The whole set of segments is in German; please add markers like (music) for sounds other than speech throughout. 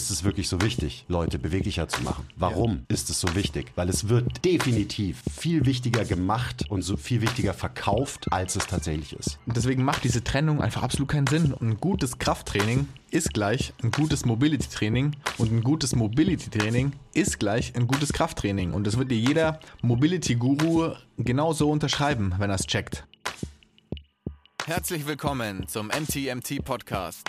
ist es wirklich so wichtig, Leute beweglicher zu machen? Warum ist es so wichtig? Weil es wird definitiv viel wichtiger gemacht und so viel wichtiger verkauft, als es tatsächlich ist. Und deswegen macht diese Trennung einfach absolut keinen Sinn. Und ein gutes Krafttraining ist gleich ein gutes Mobility-Training und ein gutes Mobility-Training ist gleich ein gutes Krafttraining. Und das wird dir jeder Mobility-Guru genauso unterschreiben, wenn er es checkt. Herzlich willkommen zum MTMT Podcast,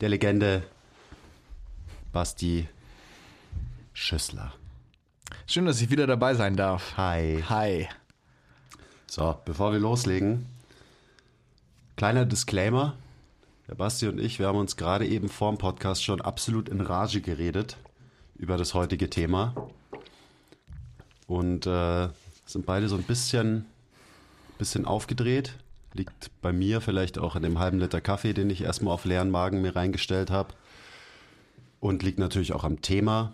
der Legende Basti Schüssler. Schön, dass ich wieder dabei sein darf. Hi. Hi. So, bevor wir loslegen, kleiner Disclaimer. Der Basti und ich, wir haben uns gerade eben vor dem Podcast schon absolut in Rage geredet über das heutige Thema. Und äh, sind beide so ein bisschen, bisschen aufgedreht. Liegt bei mir vielleicht auch in dem halben Liter Kaffee, den ich erstmal auf leeren Magen mir reingestellt habe. Und liegt natürlich auch am Thema.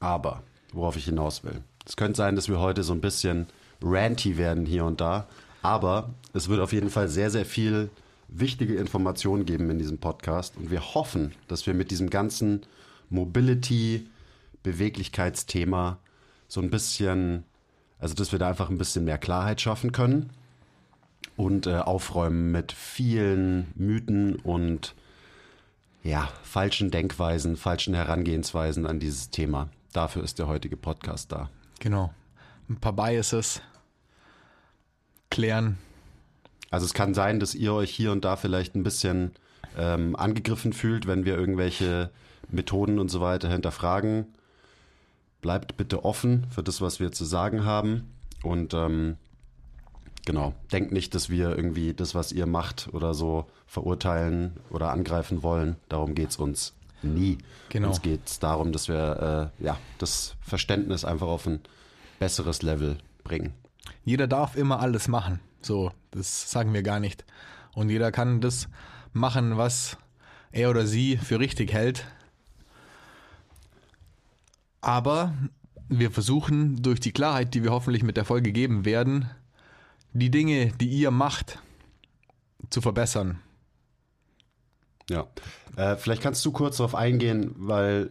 Aber, worauf ich hinaus will. Es könnte sein, dass wir heute so ein bisschen ranty werden hier und da. Aber es wird auf jeden Fall sehr, sehr viel wichtige Informationen geben in diesem Podcast. Und wir hoffen, dass wir mit diesem ganzen Mobility, Beweglichkeitsthema so ein bisschen, also dass wir da einfach ein bisschen mehr Klarheit schaffen können und äh, aufräumen mit vielen Mythen und ja, falschen Denkweisen, falschen Herangehensweisen an dieses Thema. Dafür ist der heutige Podcast da. Genau. Ein paar Biases klären. Also es kann sein, dass ihr euch hier und da vielleicht ein bisschen ähm, angegriffen fühlt, wenn wir irgendwelche Methoden und so weiter hinterfragen. Bleibt bitte offen für das, was wir zu sagen haben. Und ähm, Genau. Denkt nicht, dass wir irgendwie das, was ihr macht oder so verurteilen oder angreifen wollen. Darum geht es uns nie. Genau. Uns geht es darum, dass wir äh, ja, das Verständnis einfach auf ein besseres Level bringen. Jeder darf immer alles machen. So, das sagen wir gar nicht. Und jeder kann das machen, was er oder sie für richtig hält. Aber wir versuchen durch die Klarheit, die wir hoffentlich mit der Folge geben werden, die Dinge, die ihr macht, zu verbessern. Ja, äh, vielleicht kannst du kurz darauf eingehen, weil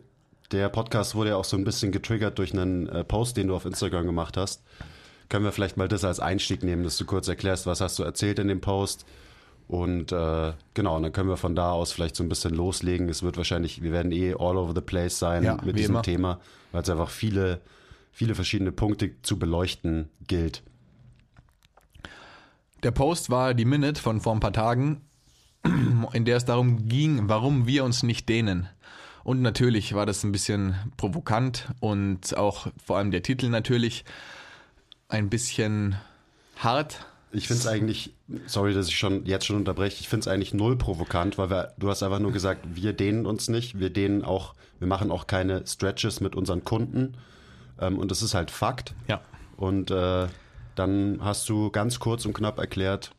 der Podcast wurde ja auch so ein bisschen getriggert durch einen äh, Post, den du auf Instagram gemacht hast. Können wir vielleicht mal das als Einstieg nehmen, dass du kurz erklärst, was hast du erzählt in dem Post? Und äh, genau, und dann können wir von da aus vielleicht so ein bisschen loslegen. Es wird wahrscheinlich, wir werden eh all over the place sein ja, mit diesem immer. Thema, weil es einfach viele, viele verschiedene Punkte zu beleuchten gilt. Der Post war die Minute von vor ein paar Tagen, (clears throat) in der es darum ging, warum wir uns nicht dehnen. Und natürlich war das ein bisschen provokant und auch vor allem der Titel natürlich ein bisschen hart. Ich finde es eigentlich, sorry, dass ich schon jetzt schon unterbreche, ich finde es eigentlich null provokant, weil wir, du hast einfach nur gesagt, wir dehnen uns nicht, wir dehnen auch, wir machen auch keine Stretches mit unseren Kunden. Ähm, und das ist halt Fakt. Ja. Und äh, dann hast du ganz kurz und knapp erklärt,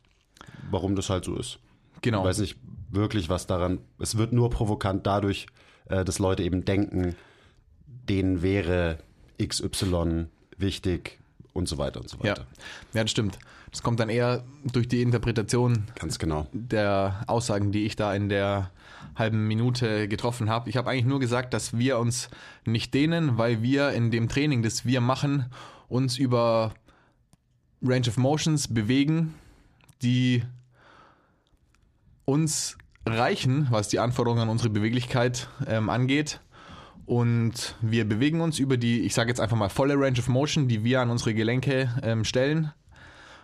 warum das halt so ist. Genau. Ich weiß nicht wirklich, was daran. Es wird nur provokant dadurch, äh, dass Leute eben denken, denen wäre XY wichtig und so weiter und so weiter. Ja, ja das stimmt. Das kommt dann eher durch die Interpretation Ganz genau. der Aussagen, die ich da in der halben Minute getroffen habe. Ich habe eigentlich nur gesagt, dass wir uns nicht dehnen, weil wir in dem Training, das wir machen, uns über Range of Motions bewegen, die uns reichen, was die Anforderungen an unsere Beweglichkeit ähm, angeht. Und wir bewegen uns über die, ich sage jetzt einfach mal volle Range of Motion, die wir an unsere Gelenke ähm, stellen.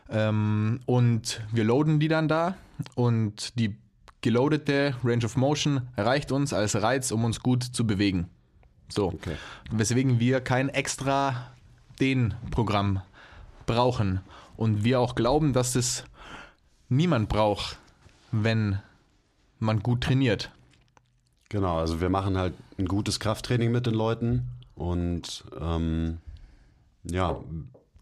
Ähm, und wir loaden die dann da und die geloadete Range of Motion reicht uns als Reiz, um uns gut zu bewegen. So. Okay. Weswegen wir kein extra Den-Programm brauchen. Und wir auch glauben, dass es niemand braucht, wenn man gut trainiert. Genau, also wir machen halt ein gutes Krafttraining mit den Leuten und ähm, ja,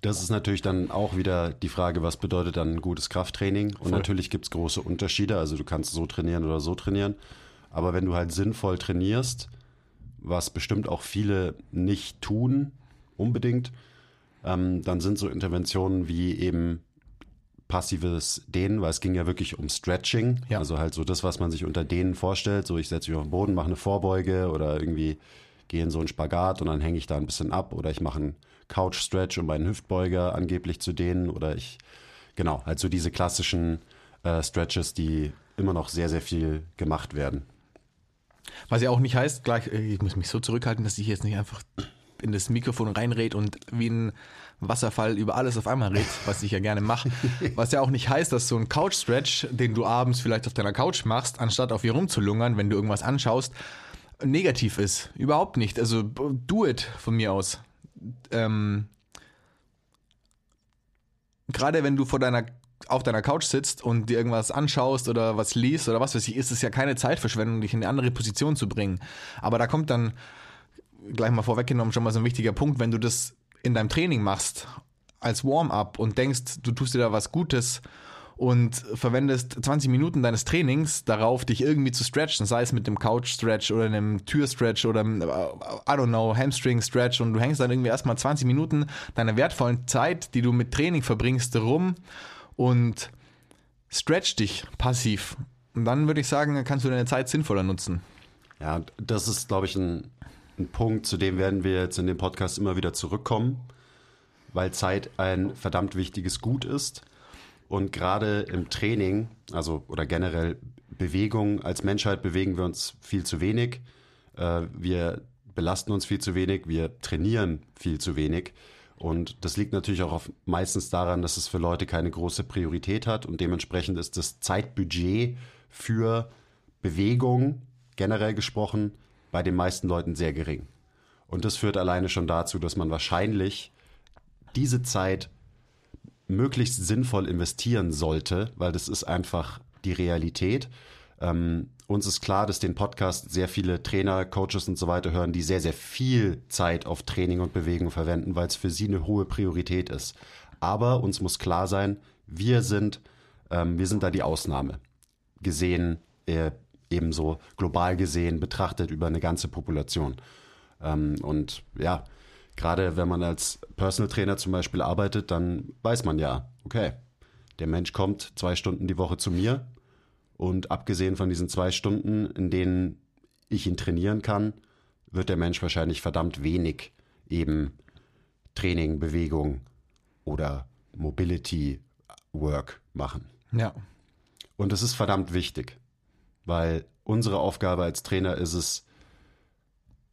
das ist natürlich dann auch wieder die Frage, was bedeutet dann ein gutes Krafttraining? Und natürlich gibt es große Unterschiede, also du kannst so trainieren oder so trainieren, aber wenn du halt sinnvoll trainierst, was bestimmt auch viele nicht tun, unbedingt, ähm, dann sind so Interventionen wie eben passives Dehnen, weil es ging ja wirklich um Stretching. Ja. Also halt so das, was man sich unter Dehnen vorstellt. So ich setze mich auf den Boden, mache eine Vorbeuge oder irgendwie gehe in so einen Spagat und dann hänge ich da ein bisschen ab oder ich mache einen Couch-Stretch, um meinen Hüftbeuger angeblich zu dehnen oder ich, genau, halt so diese klassischen äh, Stretches, die immer noch sehr, sehr viel gemacht werden. Was ja auch nicht heißt, gleich, äh, ich muss mich so zurückhalten, dass ich jetzt nicht einfach in das Mikrofon reinred und wie ein Wasserfall über alles auf einmal red, was ich ja gerne mache. (laughs) Was ja auch nicht heißt, dass so ein Couch-Stretch, den du abends vielleicht auf deiner Couch machst, anstatt auf ihr rumzulungern, wenn du irgendwas anschaust, negativ ist. Überhaupt nicht. Also do it von mir aus. Ähm, Gerade wenn du vor deiner auf deiner Couch sitzt und dir irgendwas anschaust oder was liest oder was weiß ich, ist es ja keine Zeitverschwendung, dich in eine andere Position zu bringen. Aber da kommt dann gleich mal vorweggenommen schon mal so ein wichtiger Punkt, wenn du das in deinem Training machst als Warm-up und denkst, du tust dir da was Gutes und verwendest 20 Minuten deines Trainings darauf, dich irgendwie zu stretchen, sei es mit dem Couch-Stretch oder einem Tür-Stretch oder einem, äh, I don't know, Hamstring-Stretch und du hängst dann irgendwie erstmal 20 Minuten deiner wertvollen Zeit, die du mit Training verbringst, rum und stretch dich passiv. Und dann würde ich sagen, kannst du deine Zeit sinnvoller nutzen. Ja, das ist, glaube ich, ein, ein Punkt, zu dem werden wir jetzt in dem Podcast immer wieder zurückkommen, weil Zeit ein verdammt wichtiges Gut ist. Und gerade im Training, also oder generell Bewegung, als Menschheit bewegen wir uns viel zu wenig. Äh, wir belasten uns viel zu wenig, wir trainieren viel zu wenig. Und das liegt natürlich auch auf, meistens daran, dass es für Leute keine große Priorität hat und dementsprechend ist das Zeitbudget für Bewegung generell gesprochen bei den meisten Leuten sehr gering. Und das führt alleine schon dazu, dass man wahrscheinlich diese Zeit möglichst sinnvoll investieren sollte, weil das ist einfach die Realität. Ähm, uns ist klar, dass den Podcast sehr viele Trainer, Coaches und so weiter hören, die sehr, sehr viel Zeit auf Training und Bewegung verwenden, weil es für sie eine hohe Priorität ist. Aber uns muss klar sein, wir sind, ähm, wir sind da die Ausnahme. Gesehen, äh, ebenso global gesehen, betrachtet über eine ganze Population. Ähm, und ja, gerade wenn man als Personal Trainer zum Beispiel arbeitet, dann weiß man ja, okay, der Mensch kommt zwei Stunden die Woche zu mir und abgesehen von diesen zwei Stunden, in denen ich ihn trainieren kann, wird der Mensch wahrscheinlich verdammt wenig eben Training, Bewegung oder Mobility Work machen. Ja. Und das ist verdammt wichtig, weil unsere Aufgabe als Trainer ist es,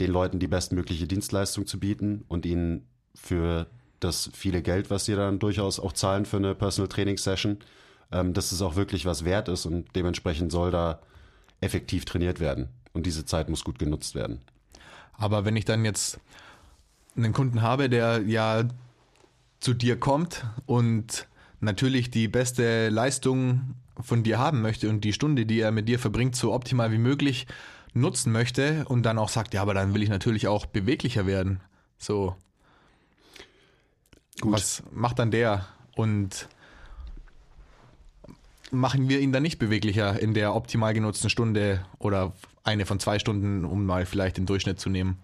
den Leuten die bestmögliche Dienstleistung zu bieten und ihnen für das viele Geld, was sie dann durchaus auch zahlen für eine Personal Training Session, ähm, dass es auch wirklich was wert ist und dementsprechend soll da effektiv trainiert werden. Und diese Zeit muss gut genutzt werden. Aber wenn ich dann jetzt einen Kunden habe, der ja zu dir kommt und natürlich die beste Leistung von dir haben möchte und die Stunde, die er mit dir verbringt, so optimal wie möglich nutzen möchte und dann auch sagt, ja, aber dann will ich natürlich auch beweglicher werden. So. Gut. Was macht dann der? Und machen wir ihn dann nicht beweglicher in der optimal genutzten Stunde oder eine von zwei Stunden, um mal vielleicht den Durchschnitt zu nehmen?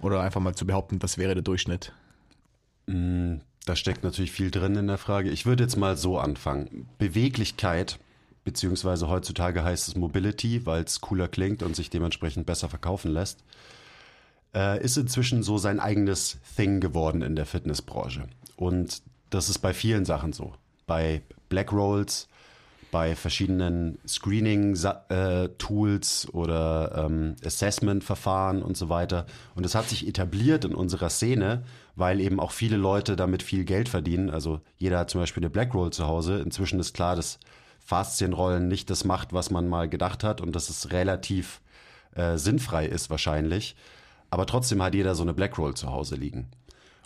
Oder einfach mal zu behaupten, das wäre der Durchschnitt. Da steckt natürlich viel drin in der Frage. Ich würde jetzt mal so anfangen. Beweglichkeit, beziehungsweise heutzutage heißt es Mobility, weil es cooler klingt und sich dementsprechend besser verkaufen lässt, äh, ist inzwischen so sein eigenes Thing geworden in der Fitnessbranche. Und das ist bei vielen Sachen so. Bei Black Rolls, bei verschiedenen Screening-Tools oder ähm, Assessment-Verfahren und so weiter. Und es hat sich etabliert in unserer Szene, weil eben auch viele Leute damit viel Geld verdienen. Also jeder hat zum Beispiel eine Black Roll zu Hause. Inzwischen ist klar, dass Faszienrollen nicht das macht, was man mal gedacht hat und dass es relativ äh, sinnfrei ist wahrscheinlich. Aber trotzdem hat jeder so eine Black Roll zu Hause liegen.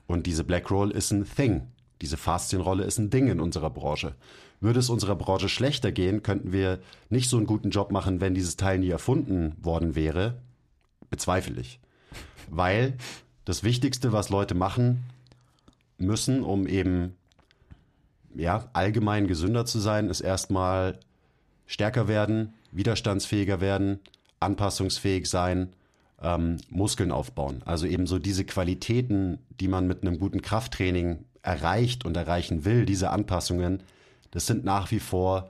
Und diese Black Roll ist ein Thing. Diese Faszienrolle ist ein Ding in unserer Branche. Würde es unserer Branche schlechter gehen, könnten wir nicht so einen guten Job machen, wenn dieses Teil nie erfunden worden wäre. Bezweifle ich. Weil das Wichtigste, was Leute machen müssen, um eben ja, allgemein gesünder zu sein, ist erstmal stärker werden, widerstandsfähiger werden, anpassungsfähig sein, ähm, Muskeln aufbauen. Also eben so diese Qualitäten, die man mit einem guten Krafttraining erreicht und erreichen will, diese Anpassungen, das sind nach wie vor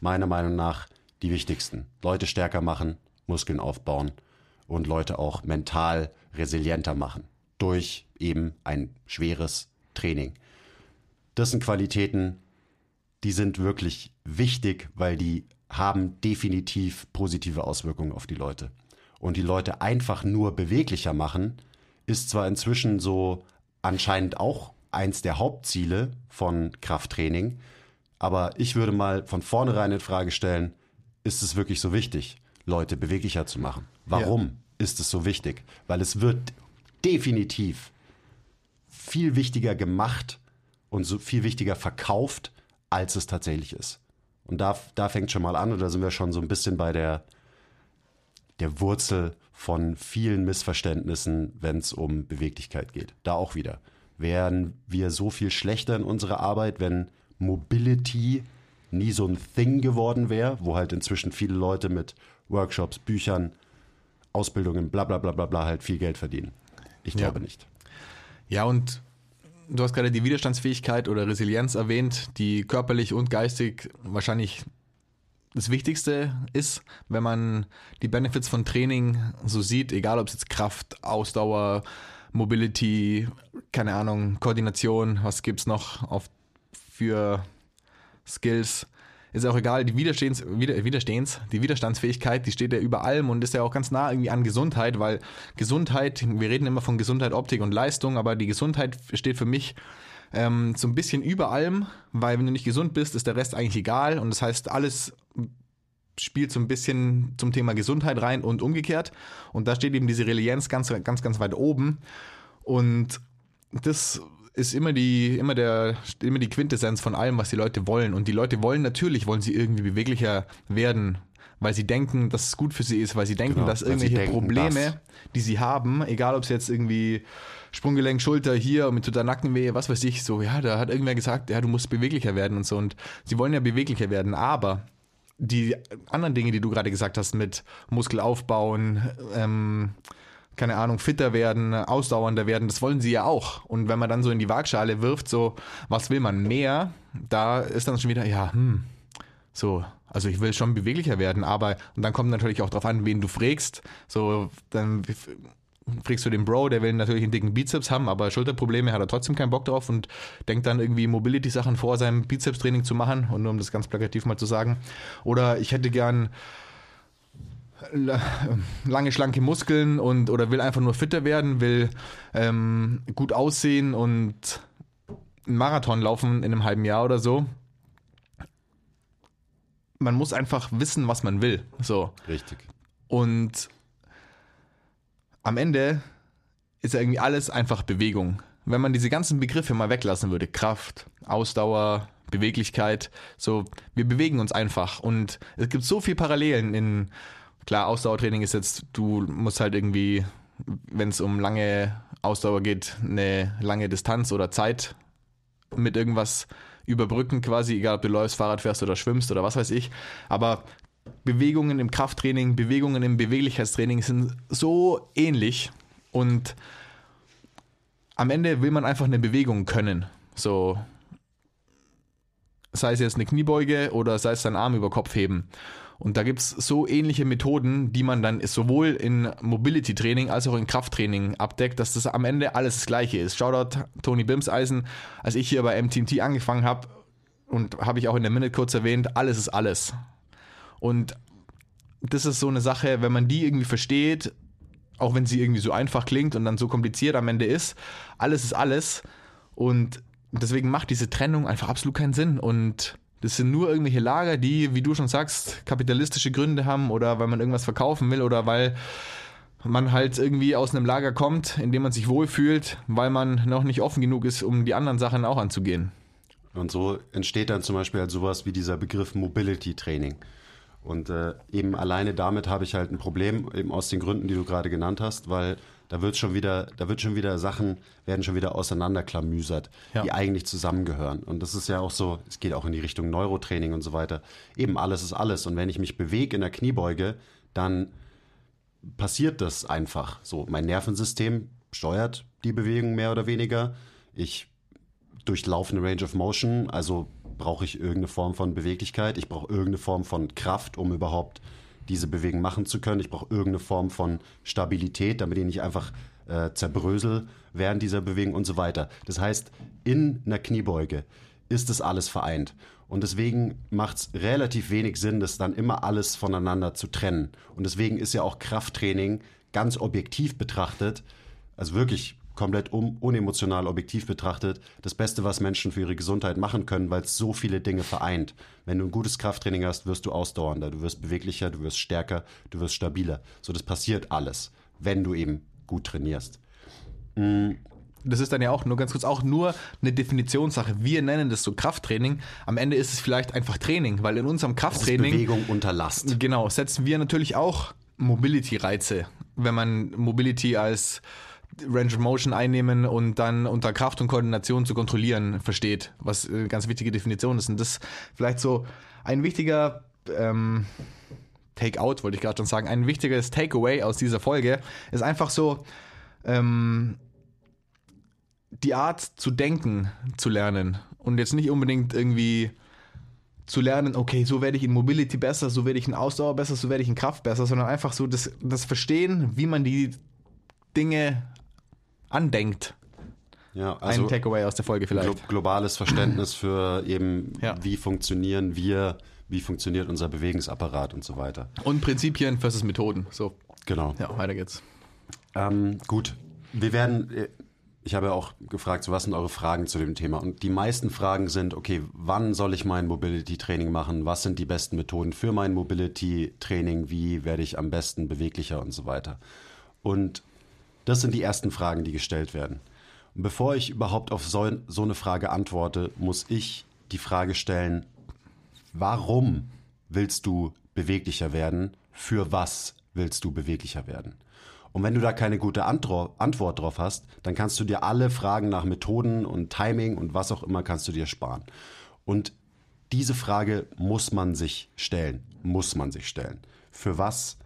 meiner Meinung nach die wichtigsten. Leute stärker machen, Muskeln aufbauen und Leute auch mental resilienter machen durch eben ein schweres Training. Das sind Qualitäten, die sind wirklich wichtig, weil die haben definitiv positive Auswirkungen auf die Leute. Und die Leute einfach nur beweglicher machen, ist zwar inzwischen so anscheinend auch eins der Hauptziele von Krafttraining, aber ich würde mal von vornherein in Frage stellen, ist es wirklich so wichtig, Leute beweglicher zu machen? Warum ja. ist es so wichtig? Weil es wird definitiv viel wichtiger gemacht und so viel wichtiger verkauft, als es tatsächlich ist. Und da, da fängt schon mal an, und da sind wir schon so ein bisschen bei der, der Wurzel von vielen Missverständnissen, wenn es um Beweglichkeit geht. Da auch wieder. Wären wir so viel schlechter in unserer Arbeit, wenn Mobility nie so ein Thing geworden wäre, wo halt inzwischen viele Leute mit Workshops, Büchern, Ausbildungen, bla bla bla bla bla halt viel Geld verdienen. Ich glaube ja. nicht. Ja, und du hast gerade die Widerstandsfähigkeit oder Resilienz erwähnt, die körperlich und geistig wahrscheinlich das Wichtigste ist, wenn man die Benefits von Training so sieht, egal ob es jetzt Kraft, Ausdauer, Mobility, keine Ahnung, Koordination, was gibt es noch auf, für Skills, ist auch egal, die Widerstehens, Widerstehens, die Widerstandsfähigkeit, die steht ja über allem und ist ja auch ganz nah irgendwie an Gesundheit, weil Gesundheit, wir reden immer von Gesundheit, Optik und Leistung, aber die Gesundheit steht für mich ähm, so ein bisschen über allem, weil wenn du nicht gesund bist, ist der Rest eigentlich egal und das heißt, alles spielt so ein bisschen zum Thema Gesundheit rein und umgekehrt und da steht eben diese Resilienz ganz, ganz, ganz weit oben und das ist immer die, immer der, immer die Quintessenz von allem, was die Leute wollen. Und die Leute wollen natürlich, wollen sie irgendwie beweglicher werden, weil sie denken, dass es gut für sie ist, weil sie denken, genau, dass irgendwelche denken, Probleme, dass. die sie haben, egal ob es jetzt irgendwie Sprunggelenk, Schulter hier mit toter Nackenwehe, was weiß ich, so, ja, da hat irgendwer gesagt, ja, du musst beweglicher werden und so. Und sie wollen ja beweglicher werden, aber die anderen Dinge, die du gerade gesagt hast, mit Muskel aufbauen, ähm, keine Ahnung, fitter werden, ausdauernder werden, das wollen sie ja auch. Und wenn man dann so in die Waagschale wirft, so, was will man mehr, da ist dann schon wieder, ja, hm, so, also ich will schon beweglicher werden, aber, und dann kommt natürlich auch drauf an, wen du fragst, so, dann fragst du den Bro, der will natürlich einen dicken Bizeps haben, aber Schulterprobleme hat er trotzdem keinen Bock drauf und denkt dann irgendwie Mobility-Sachen vor seinem Bizeps-Training zu machen, und um das ganz plakativ mal zu sagen. Oder ich hätte gern lange, schlanke Muskeln und oder will einfach nur fitter werden, will ähm, gut aussehen und einen Marathon laufen in einem halben Jahr oder so. Man muss einfach wissen, was man will. So. Richtig. Und am Ende ist ja irgendwie alles einfach Bewegung. Wenn man diese ganzen Begriffe mal weglassen würde, Kraft, Ausdauer, Beweglichkeit, so, wir bewegen uns einfach. Und es gibt so viele Parallelen in Klar, Ausdauertraining ist jetzt, du musst halt irgendwie, wenn es um lange Ausdauer geht, eine lange Distanz oder Zeit mit irgendwas überbrücken quasi, egal ob du läufst, Fahrrad fährst oder schwimmst oder was weiß ich. Aber Bewegungen im Krafttraining, Bewegungen im Beweglichkeitstraining sind so ähnlich und am Ende will man einfach eine Bewegung können. So, sei es jetzt eine Kniebeuge oder sei es dein Arm über Kopf heben. Und da gibt es so ähnliche Methoden, die man dann sowohl in Mobility-Training als auch in Krafttraining abdeckt, dass das am Ende alles das Gleiche ist. Shoutout Tony Bimseisen, als ich hier bei MTMT angefangen habe, und habe ich auch in der Minute kurz erwähnt, alles ist alles. Und das ist so eine Sache, wenn man die irgendwie versteht, auch wenn sie irgendwie so einfach klingt und dann so kompliziert am Ende ist, alles ist alles. Und deswegen macht diese Trennung einfach absolut keinen Sinn. Und Das sind nur irgendwelche Lager, die, wie du schon sagst, kapitalistische Gründe haben oder weil man irgendwas verkaufen will oder weil man halt irgendwie aus einem Lager kommt, in dem man sich wohlfühlt, weil man noch nicht offen genug ist, um die anderen Sachen auch anzugehen. Und so entsteht dann zum Beispiel halt sowas wie dieser Begriff Mobility Training. Und äh, eben alleine damit habe ich halt ein Problem, eben aus den Gründen, die du gerade genannt hast, weil da wird schon wieder, da wird schon wieder Sachen, werden schon wieder auseinanderklamüsert, Ja. die eigentlich zusammengehören. Und das ist ja auch so, es geht auch in die Richtung Neurotraining und so weiter. Eben alles ist alles. Und wenn ich mich bewege in der Kniebeuge, dann passiert das einfach. So, mein Nervensystem steuert die Bewegung mehr oder weniger. Ich durchlaufe eine Range of Motion, also brauche ich irgendeine Form von Beweglichkeit. Ich brauche irgendeine Form von Kraft, um überhaupt diese Bewegung machen zu können. Ich brauche irgendeine Form von Stabilität, damit ich nicht einfach äh, zerbrösel während dieser Bewegung und so weiter. Das heißt, in einer Kniebeuge ist das alles vereint. Und deswegen macht es relativ wenig Sinn, das dann immer alles voneinander zu trennen. Und deswegen ist ja auch Krafttraining ganz objektiv betrachtet, also wirklich komplett un unemotional objektiv betrachtet, das Beste, was Menschen für ihre Gesundheit machen können, weil es so viele Dinge vereint. Wenn du ein gutes Krafttraining hast, wirst du ausdauernder, du wirst beweglicher, du wirst stärker, du wirst stabiler. So, das passiert alles, wenn du eben gut trainierst. Das ist dann ja auch nur ganz kurz auch nur eine Definitionssache. Wir nennen das so Krafttraining. Am Ende ist es vielleicht einfach Training, weil in unserem Krafttraining Bewegung unter Last. Genau, setzen wir natürlich auch Mobility-Reize, wenn man Mobility als Range of Motion einnehmen und dann unter Kraft und Koordination zu kontrollieren versteht, was eine ganz wichtige Definition ist. Und das vielleicht so ein wichtiger ähm, Take-out, wollte ich gerade schon sagen, ein wichtiges Takeaway aus dieser Folge ist einfach so, ähm, die Art zu denken zu lernen und jetzt nicht unbedingt irgendwie zu lernen, okay, so werde ich in Mobility besser, so werde ich in Ausdauer besser, so werde ich in Kraft besser, sondern einfach so das, das Verstehen, wie man die Dinge andenkt. Ja, also Ein Takeaway aus der Folge vielleicht. globales Verständnis für (clears throat) eben, Ja. wie funktionieren wir, wie funktioniert unser Bewegungsapparat und so weiter. Und Prinzipien versus Methoden. So, Genau. ja, weiter geht's. Ähm, gut, wir werden, äh, ich habe ja auch gefragt, so was sind eure Fragen zu dem Thema? Und die meisten Fragen sind, okay, wann soll ich mein Mobility-Training machen? Was sind die besten Methoden für mein Mobility-Training? Wie werde ich am besten beweglicher und so weiter? Und das sind die ersten Fragen, die gestellt werden. Und bevor ich überhaupt auf so, so eine Frage antworte, muss ich die Frage stellen, warum willst du beweglicher werden? Für was willst du beweglicher werden? Und wenn du da keine gute Antro Antwort drauf hast, dann kannst du dir alle Fragen nach Methoden und Timing und was auch immer kannst du dir sparen. Und diese Frage muss man sich stellen, muss man sich stellen. Für was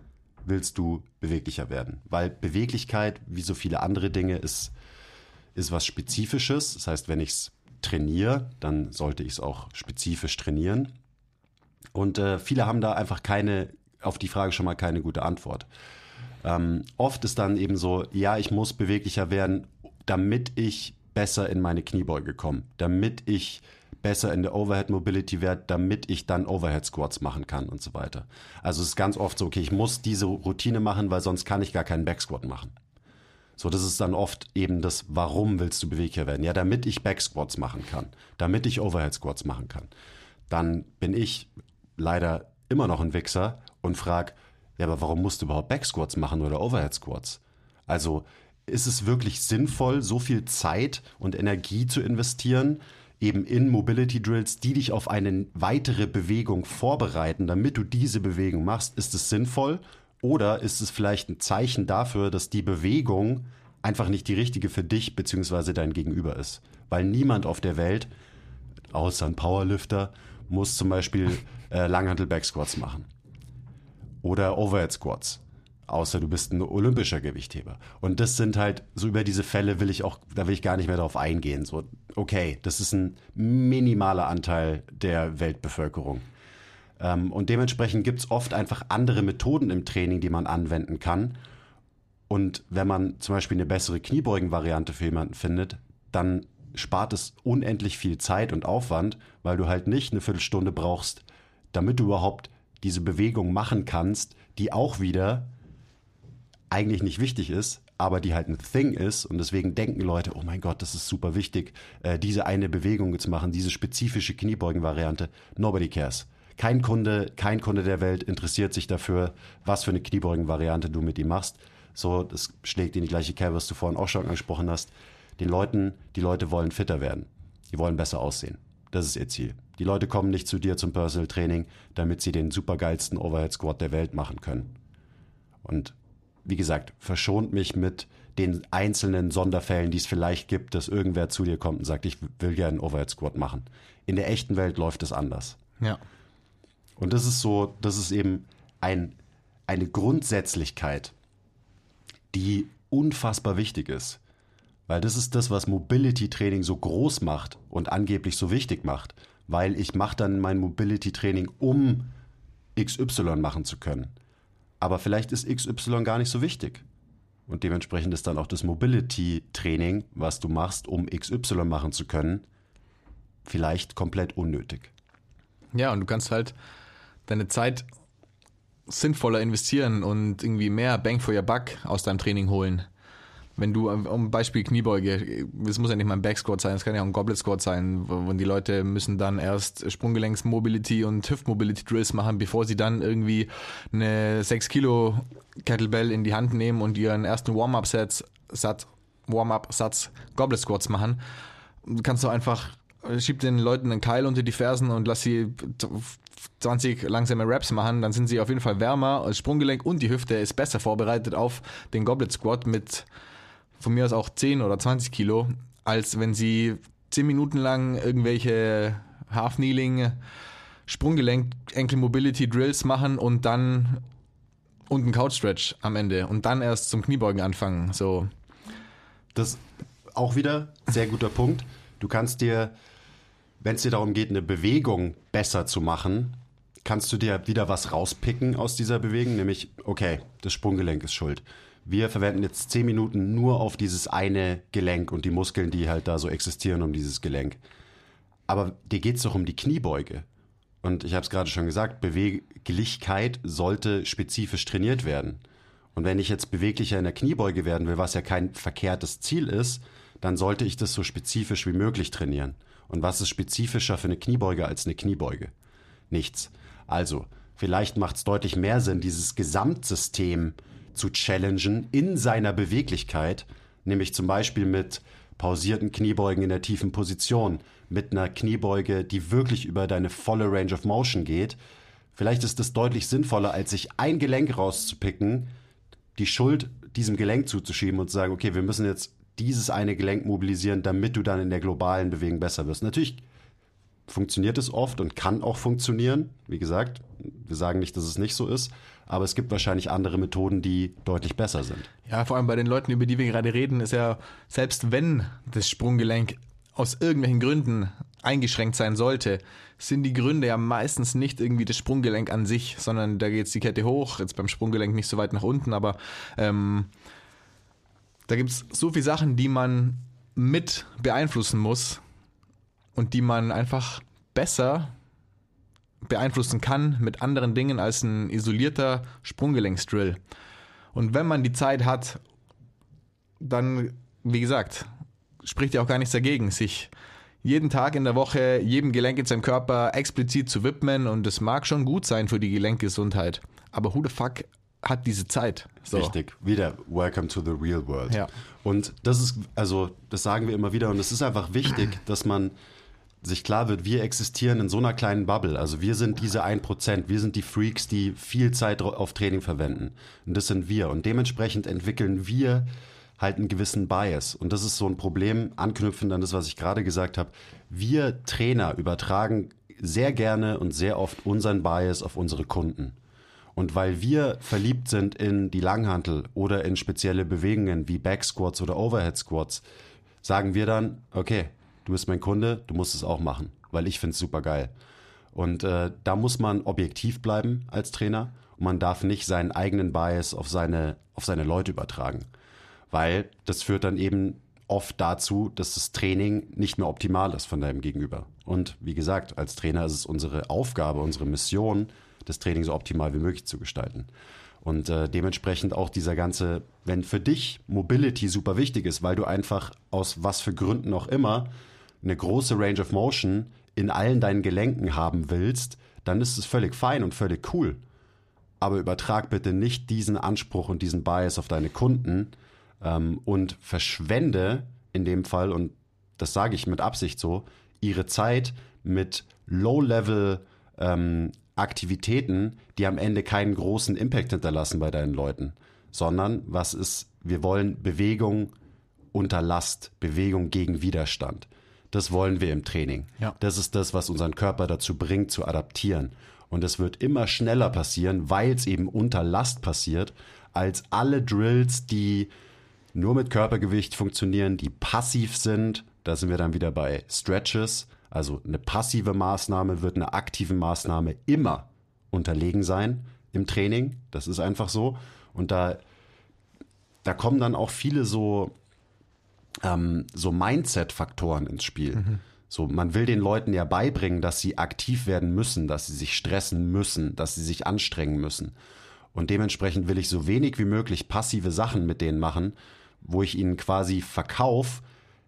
willst du beweglicher werden? Weil Beweglichkeit, wie so viele andere Dinge, ist, ist was Spezifisches. Das heißt, wenn ich es trainiere, dann sollte ich es auch spezifisch trainieren. Und äh, viele haben da einfach keine, auf die Frage schon mal keine gute Antwort. Ähm, oft ist dann eben so, ja, ich muss beweglicher werden, damit ich besser in meine Kniebeuge komme, damit ich besser in der Overhead Mobility werde, damit ich dann Overhead Squats machen kann und so weiter. Also es ist ganz oft so, okay, ich muss diese Routine machen, weil sonst kann ich gar keinen Backsquat machen. So, das ist dann oft eben das, warum willst du beweglicher werden? Ja, damit ich Backsquats machen kann, damit ich Overhead Squats machen kann. Dann bin ich leider immer noch ein Wichser und frag, ja, aber warum musst du überhaupt Backsquats machen oder Overhead Squats? Also, ist es wirklich sinnvoll, so viel Zeit und Energie zu investieren, eben in Mobility Drills, die dich auf eine weitere Bewegung vorbereiten, damit du diese Bewegung machst? Ist es sinnvoll? Oder ist es vielleicht ein Zeichen dafür, dass die Bewegung einfach nicht die richtige für dich bzw. dein Gegenüber ist? Weil niemand auf der Welt, außer ein Powerlifter, muss zum Beispiel äh, Langhantel Backsquats machen. Oder Overhead Squats. Außer du bist ein olympischer Gewichtheber. Und das sind halt, so über diese Fälle will ich auch, da will ich gar nicht mehr darauf eingehen. So, okay, das ist ein minimaler Anteil der Weltbevölkerung. Ähm, und dementsprechend gibt es oft einfach andere Methoden im Training, die man anwenden kann. Und wenn man zum Beispiel eine bessere Kniebeugen-Variante für jemanden findet, dann spart es unendlich viel Zeit und Aufwand, weil du halt nicht eine Viertelstunde brauchst, damit du überhaupt diese Bewegung machen kannst, die auch wieder eigentlich nicht wichtig ist, aber die halt ein Thing ist und deswegen denken Leute, oh mein Gott, das ist super wichtig, äh, diese eine Bewegung zu machen, diese spezifische Kniebeugen-Variante. Nobody cares. Kein Kunde, kein Kunde der Welt interessiert sich dafür, was für eine Kniebeugen-Variante du mit ihm machst. So, das schlägt in die gleiche Kerbe, was du vorhin auch schon angesprochen hast. Den Leuten, die Leute wollen fitter werden. Die wollen besser aussehen. Das ist ihr Ziel. Die Leute kommen nicht zu dir zum Personal Training, damit sie den supergeilsten Overhead Squat der Welt machen können. Und wie gesagt, verschont mich mit den einzelnen Sonderfällen, die es vielleicht gibt, dass irgendwer zu dir kommt und sagt, ich will gerne einen Overhead Squat machen. In der echten Welt läuft es anders. Ja. Und das ist so, das ist eben ein, eine Grundsätzlichkeit, die unfassbar wichtig ist. Weil das ist das, was Mobility Training so groß macht und angeblich so wichtig macht. Weil ich mache dann mein Mobility Training, um XY machen zu können. Aber vielleicht ist XY gar nicht so wichtig. Und dementsprechend ist dann auch das Mobility Training, was du machst, um XY machen zu können, vielleicht komplett unnötig. Ja, und du kannst halt deine Zeit sinnvoller investieren und irgendwie mehr Bang for your Buck aus deinem Training holen. Wenn du, um Beispiel Kniebeuge, es muss ja nicht mal ein Backsquat sein, es kann ja auch ein Goblet Squat sein, wo die Leute müssen dann erst Sprunggelenksmobility und Hüftmobility Drills machen, bevor sie dann irgendwie eine 6 Kilo Kettlebell in die Hand nehmen und ihren ersten Warm-Up-Satz, Satz, Warm-Up-Satz Goblet Squats machen. Kannst du einfach, schieb den Leuten einen Keil unter die Fersen und lass sie 20 langsame Raps machen, dann sind sie auf jeden Fall wärmer. Das Sprunggelenk und die Hüfte ist besser vorbereitet auf den Goblet Squat mit von mir aus auch 10 oder 20 Kilo, als wenn sie 10 Minuten lang irgendwelche Half-Kneeling, Sprunggelenk, Ankle Mobility Drills machen und dann und einen Couch Stretch am Ende und dann erst zum Kniebeugen anfangen. So. Das auch wieder sehr guter Punkt. Du kannst dir, wenn es dir darum geht, eine Bewegung besser zu machen, kannst du dir wieder was rauspicken aus dieser Bewegung, nämlich, okay, das Sprunggelenk ist schuld wir verwenden jetzt zehn Minuten nur auf dieses eine Gelenk und die Muskeln, die halt da so existieren um dieses Gelenk. Aber dir geht es doch um die Kniebeuge. Und ich habe es gerade schon gesagt, Beweglichkeit sollte spezifisch trainiert werden. Und wenn ich jetzt beweglicher in der Kniebeuge werden will, was ja kein verkehrtes Ziel ist, dann sollte ich das so spezifisch wie möglich trainieren. Und was ist spezifischer für eine Kniebeuge als eine Kniebeuge? Nichts. Also, vielleicht macht es deutlich mehr Sinn, dieses Gesamtsystem zu challengen in seiner Beweglichkeit, nämlich zum Beispiel mit pausierten Kniebeugen in der tiefen Position, mit einer Kniebeuge, die wirklich über deine volle Range of Motion geht. Vielleicht ist es deutlich sinnvoller, als sich ein Gelenk rauszupicken, die Schuld diesem Gelenk zuzuschieben und zu sagen, okay, wir müssen jetzt dieses eine Gelenk mobilisieren, damit du dann in der globalen Bewegung besser wirst. Natürlich funktioniert es oft und kann auch funktionieren. Wie gesagt, wir sagen nicht, dass es nicht so ist, aber es gibt wahrscheinlich andere Methoden, die deutlich besser sind. Ja, vor allem bei den Leuten, über die wir gerade reden, ist ja, selbst wenn das Sprunggelenk aus irgendwelchen Gründen eingeschränkt sein sollte, sind die Gründe ja meistens nicht irgendwie das Sprunggelenk an sich, sondern da geht die Kette hoch, jetzt beim Sprunggelenk nicht so weit nach unten, aber ähm, da gibt es so viele Sachen, die man mit beeinflussen muss und die man einfach besser beeinflussen kann mit anderen Dingen als ein isolierter Sprunggelenksdrill. Und wenn man die Zeit hat, dann, wie gesagt, spricht ja auch gar nichts dagegen, sich jeden Tag in der Woche jedem Gelenk in seinem Körper explizit zu widmen und das mag schon gut sein für die Gelenkgesundheit. Aber who the fuck hat diese Zeit? So. Richtig, wieder Welcome to the real world. Ja. Und das ist, also das sagen wir immer wieder und es ist einfach wichtig, dass man sich klar wird, wir existieren in so einer kleinen Bubble. Also wir sind diese 1%, wir sind die Freaks, die viel Zeit auf Training verwenden. Und das sind wir. Und dementsprechend entwickeln wir halt einen gewissen Bias. Und das ist so ein Problem, anknüpfend an das, was ich gerade gesagt habe. Wir Trainer übertragen sehr gerne und sehr oft unseren Bias auf unsere Kunden. Und weil wir verliebt sind in die Langhantel oder in spezielle Bewegungen wie Back Squats oder Overhead Squats, sagen wir dann, okay, du bist mein Kunde, du musst es auch machen, weil ich finde es super geil. Und äh, da muss man objektiv bleiben als Trainer und man darf nicht seinen eigenen Bias auf seine, auf seine Leute übertragen. Weil das führt dann eben oft dazu, dass das Training nicht mehr optimal ist von deinem Gegenüber. Und wie gesagt, als Trainer ist es unsere Aufgabe, unsere Mission, das Training so optimal wie möglich zu gestalten. Und äh, dementsprechend auch dieser ganze, wenn für dich Mobility super wichtig ist, weil du einfach aus was für Gründen auch immer eine große Range of Motion in allen deinen Gelenken haben willst, dann ist es völlig fein und völlig cool. Aber übertrag bitte nicht diesen Anspruch und diesen Bias auf deine Kunden ähm, und verschwende in dem Fall, und das sage ich mit Absicht so, ihre Zeit mit Low-Level ähm, Aktivitäten, die am Ende keinen großen Impact hinterlassen bei deinen Leuten, sondern was ist, wir wollen Bewegung unter Last, Bewegung gegen Widerstand. Das wollen wir im Training. Ja. Das ist das, was unseren Körper dazu bringt, zu adaptieren. Und es wird immer schneller passieren, weil es eben unter Last passiert, als alle Drills, die nur mit Körpergewicht funktionieren, die passiv sind. Da sind wir dann wieder bei Stretches. Also eine passive Maßnahme wird einer aktiven Maßnahme immer unterlegen sein im Training. Das ist einfach so. Und da, da kommen dann auch viele so, ähm, so Mindset-Faktoren ins Spiel. So, man will den Leuten ja beibringen, dass sie aktiv werden müssen, dass sie sich stressen müssen, dass sie sich anstrengen müssen. Und dementsprechend will ich so wenig wie möglich passive Sachen mit denen machen, wo ich ihnen quasi verkauf,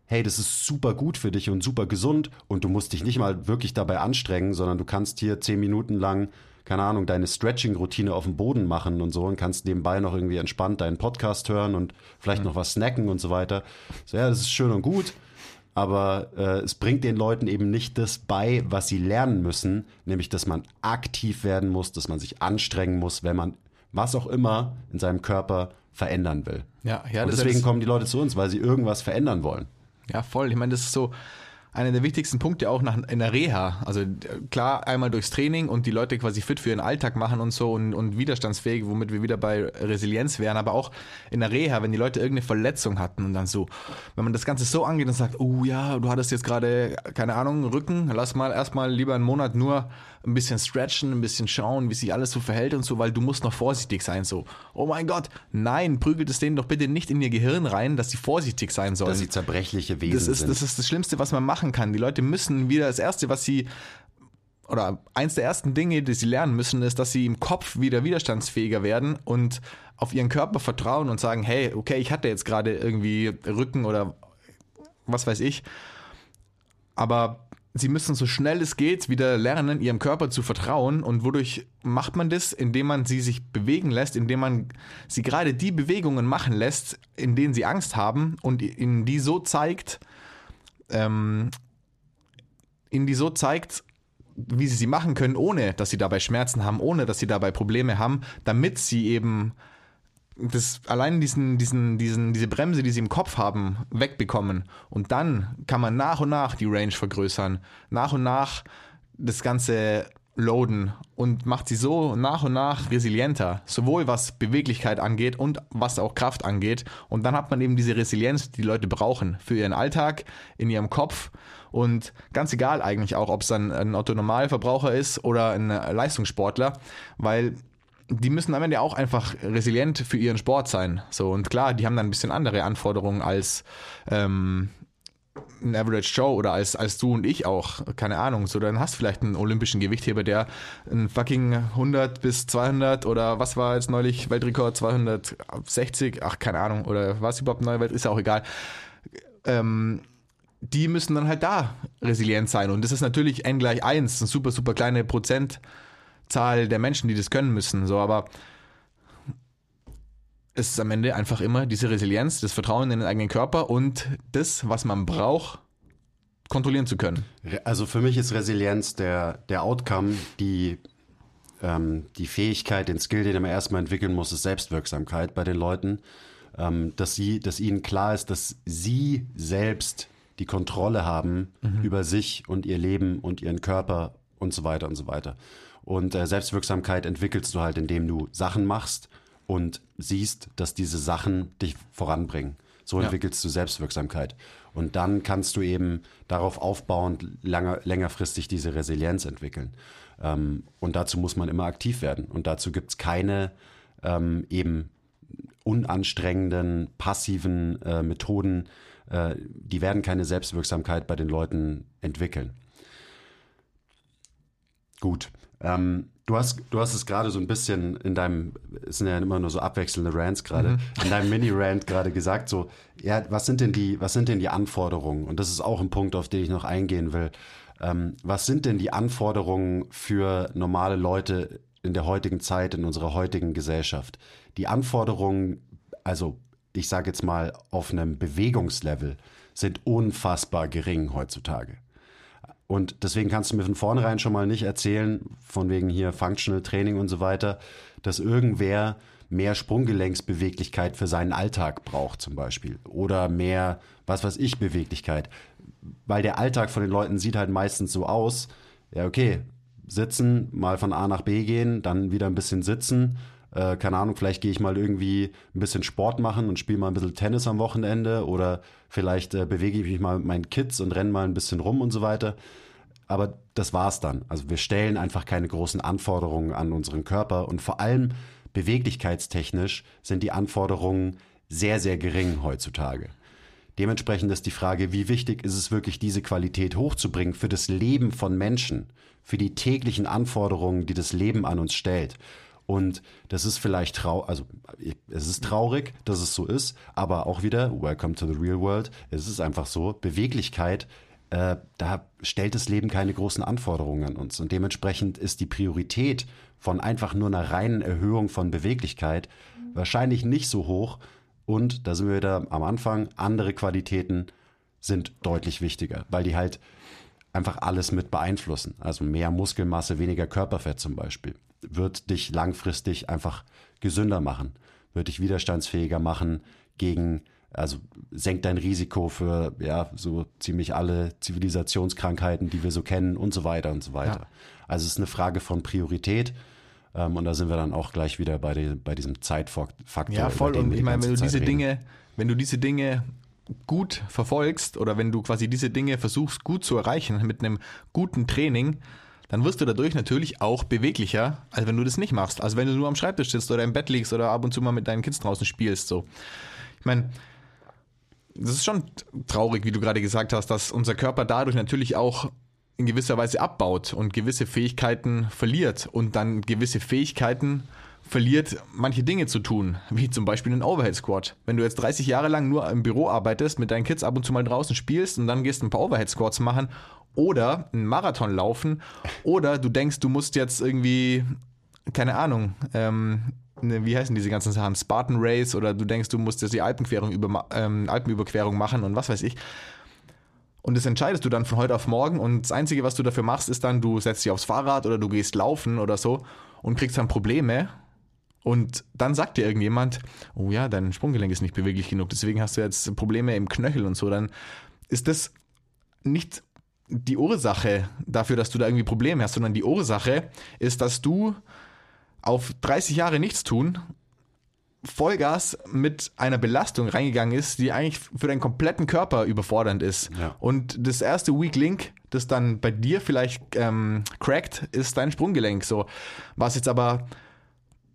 hey, das ist super gut für dich und super gesund und du musst dich nicht mal wirklich dabei anstrengen, sondern du kannst hier zehn Minuten lang, keine Ahnung, deine Stretching-Routine auf dem Boden machen und so und kannst nebenbei noch irgendwie entspannt deinen Podcast hören und vielleicht noch was snacken und so weiter. So, ja, das ist schön und gut, aber äh, es bringt den Leuten eben nicht das bei, was sie lernen müssen, nämlich dass man aktiv werden muss, dass man sich anstrengen muss, wenn man was auch immer in seinem Körper verändern will. Ja, ja, und deswegen kommen die Leute zu uns, weil sie irgendwas verändern wollen. Ja, voll. Ich meine, das ist so einer der wichtigsten Punkte auch nach, in der Reha. Also klar, einmal durchs Training und die Leute quasi fit für ihren Alltag machen und so und, und widerstandsfähig, womit wir wieder bei Resilienz wären, aber auch in der Reha, wenn die Leute irgendeine Verletzung hatten und dann so, wenn man das Ganze so angeht und sagt, oh ja, du hattest jetzt gerade, keine Ahnung, Rücken, lass mal erstmal lieber einen Monat nur ein bisschen stretchen, ein bisschen schauen, wie sich alles so verhält und so, weil du musst noch vorsichtig sein. So, oh mein Gott, nein, prügelt es denen doch bitte nicht in ihr Gehirn rein, dass sie vorsichtig sein sollen. Dass sie zerbrechliche Wesen Das ist, sind. das ist das Schlimmste, was man machen kann. Die Leute müssen wieder das Erste, was sie oder eins der ersten Dinge, die sie lernen müssen, ist, dass sie im Kopf wieder widerstandsfähiger werden und auf ihren Körper vertrauen und sagen, hey, okay, ich hatte jetzt gerade irgendwie Rücken oder was weiß ich, aber sie müssen so schnell es geht wieder lernen, ihrem Körper zu vertrauen. Und wodurch macht man das? Indem man sie sich bewegen lässt, indem man sie gerade die Bewegungen machen lässt, in denen sie Angst haben und ihnen die so zeigt, ähm, ihnen die so zeigt, wie sie sie machen können, ohne dass sie dabei Schmerzen haben, ohne dass sie dabei Probleme haben, damit sie eben das allein diesen, diesen, diesen, diese Bremse, die sie im Kopf haben, wegbekommen. Und dann kann man nach und nach die Range vergrößern, nach und nach das Ganze loaden und macht sie so nach und nach resilienter, sowohl was Beweglichkeit angeht und was auch Kraft angeht. Und dann hat man eben diese Resilienz, die die Leute brauchen für ihren Alltag, in ihrem Kopf. Und ganz egal eigentlich auch, ob es dann ein Autonormalverbraucher ist oder ein Leistungssportler, weil die müssen am Ende auch einfach resilient für ihren Sport sein. So, und klar, die haben dann ein bisschen andere Anforderungen als ähm, ein Average Joe oder als, als du und ich auch. Keine Ahnung. So, dann hast du vielleicht einen olympischen Gewichtheber, der ein fucking 100 bis 200 oder was war jetzt neulich Weltrekord 260, ach, keine Ahnung, oder was überhaupt neue Welt, ist ja auch egal. Ähm, die müssen dann halt da resilient sein. Und das ist natürlich n gleich 1, eine super, super kleine Prozentzahl der Menschen, die das können müssen. So, aber es ist am Ende einfach immer diese Resilienz, das Vertrauen in den eigenen Körper und das, was man braucht, kontrollieren zu können. Also für mich ist Resilienz der, der Outcome, die, ähm, die Fähigkeit, den Skill, den man erstmal entwickeln muss, ist Selbstwirksamkeit bei den Leuten. Ähm, dass, sie, dass ihnen klar ist, dass sie selbst die Kontrolle haben über sich und ihr Leben und ihren Körper und so weiter und so weiter. Und äh, Selbstwirksamkeit entwickelst du halt, indem du Sachen machst und siehst, dass diese Sachen dich voranbringen. So Ja. entwickelst du Selbstwirksamkeit. Und dann kannst du eben darauf aufbauend langer, längerfristig diese Resilienz entwickeln. Ähm, und dazu muss man immer aktiv werden. Und dazu gibt es keine ähm, eben unanstrengenden, passiven äh, Methoden, äh, die werden keine Selbstwirksamkeit bei den Leuten entwickeln. Gut. Ähm, Du hast, du hast es gerade so ein bisschen in deinem, es sind ja immer nur so abwechselnde Rants gerade, in deinem Mini-Rant gerade gesagt, so, ja, was sind denn die, was sind denn die Anforderungen? Und das ist auch ein Punkt, auf den ich noch eingehen will. Ähm, was sind denn die Anforderungen für normale Leute in der heutigen Zeit, in unserer heutigen Gesellschaft? Die Anforderungen, also ich sage jetzt mal auf einem Bewegungslevel, sind unfassbar gering heutzutage. Und deswegen kannst du mir von vornherein schon mal nicht erzählen, von wegen hier Functional Training und so weiter, dass irgendwer mehr Sprunggelenksbeweglichkeit für seinen Alltag braucht zum Beispiel. Oder mehr, was weiß ich, Beweglichkeit. Weil der Alltag von den Leuten sieht halt meistens so aus, ja okay, sitzen, mal von A nach B gehen, dann wieder ein bisschen sitzen. Äh, keine Ahnung, vielleicht gehe ich mal irgendwie ein bisschen Sport machen und spiele mal ein bisschen Tennis am Wochenende oder vielleicht äh, bewege ich mich mal mit meinen Kids und renne mal ein bisschen rum und so weiter. Aber das war's dann. Also wir stellen einfach keine großen Anforderungen an unseren Körper und vor allem beweglichkeitstechnisch sind die Anforderungen sehr, sehr gering heutzutage. Dementsprechend ist die Frage, wie wichtig ist es wirklich, diese Qualität hochzubringen für das Leben von Menschen, für die täglichen Anforderungen, die das Leben an uns stellt. Und das ist vielleicht traurig, also es ist traurig, dass es so ist, aber auch wieder, welcome to the real world, es ist einfach so, Beweglichkeit, äh, da stellt das Leben keine großen Anforderungen an uns. Und dementsprechend ist die Priorität von einfach nur einer reinen Erhöhung von Beweglichkeit wahrscheinlich nicht so hoch. Und da sind wir wieder am Anfang, andere Qualitäten sind deutlich wichtiger, weil die halt einfach alles mit beeinflussen. Also mehr Muskelmasse, weniger Körperfett zum Beispiel wird dich langfristig einfach gesünder machen, wird dich widerstandsfähiger machen gegen, also senkt dein Risiko für ja so ziemlich alle Zivilisationskrankheiten, die wir so kennen und so weiter und so weiter. Ja. Also es ist eine Frage von Priorität. Ähm, und da sind wir dann auch gleich wieder bei, die, bei diesem Zeitfaktor. Ja, voll. Und ich meine, wenn du diese reden. Dinge, wenn du diese Dinge gut verfolgst oder wenn du quasi diese Dinge versuchst gut zu erreichen mit einem guten Training, dann wirst du dadurch natürlich auch beweglicher, als wenn du das nicht machst. Also wenn du nur am Schreibtisch sitzt oder im Bett liegst oder ab und zu mal mit deinen Kids draußen spielst. So. Ich meine, das ist schon traurig, wie du gerade gesagt hast, dass unser Körper dadurch natürlich auch in gewisser Weise abbaut und gewisse Fähigkeiten verliert und dann gewisse Fähigkeiten verliert, manche Dinge zu tun, wie zum Beispiel einen Overhead Squat. Wenn du jetzt 30 Jahre lang nur im Büro arbeitest, mit deinen Kids ab und zu mal draußen spielst und dann gehst ein paar Overhead Squats machen oder einen Marathon laufen oder du denkst, du musst jetzt irgendwie, keine Ahnung, ähm, ne, wie heißen diese ganzen Sachen, Spartan Race oder du denkst, du musst jetzt die Alpenquerung über, ähm, Alpenüberquerung machen und was weiß ich. Und das entscheidest du dann von heute auf morgen und das Einzige, was du dafür machst, ist dann, du setzt dich aufs Fahrrad oder du gehst laufen oder so und kriegst dann Probleme und dann sagt dir irgendjemand, oh ja, dein Sprunggelenk ist nicht beweglich genug, deswegen hast du jetzt Probleme im Knöchel und so, dann ist das nicht die Ursache dafür, dass du da irgendwie Probleme hast, sondern die Ursache ist, dass du auf 30 Jahre nichts tun Vollgas mit einer Belastung reingegangen ist, die eigentlich für deinen kompletten Körper überfordernd ist. Ja. Und das erste Weak Link, das dann bei dir vielleicht ähm, crackt, ist dein Sprunggelenk. So, was jetzt aber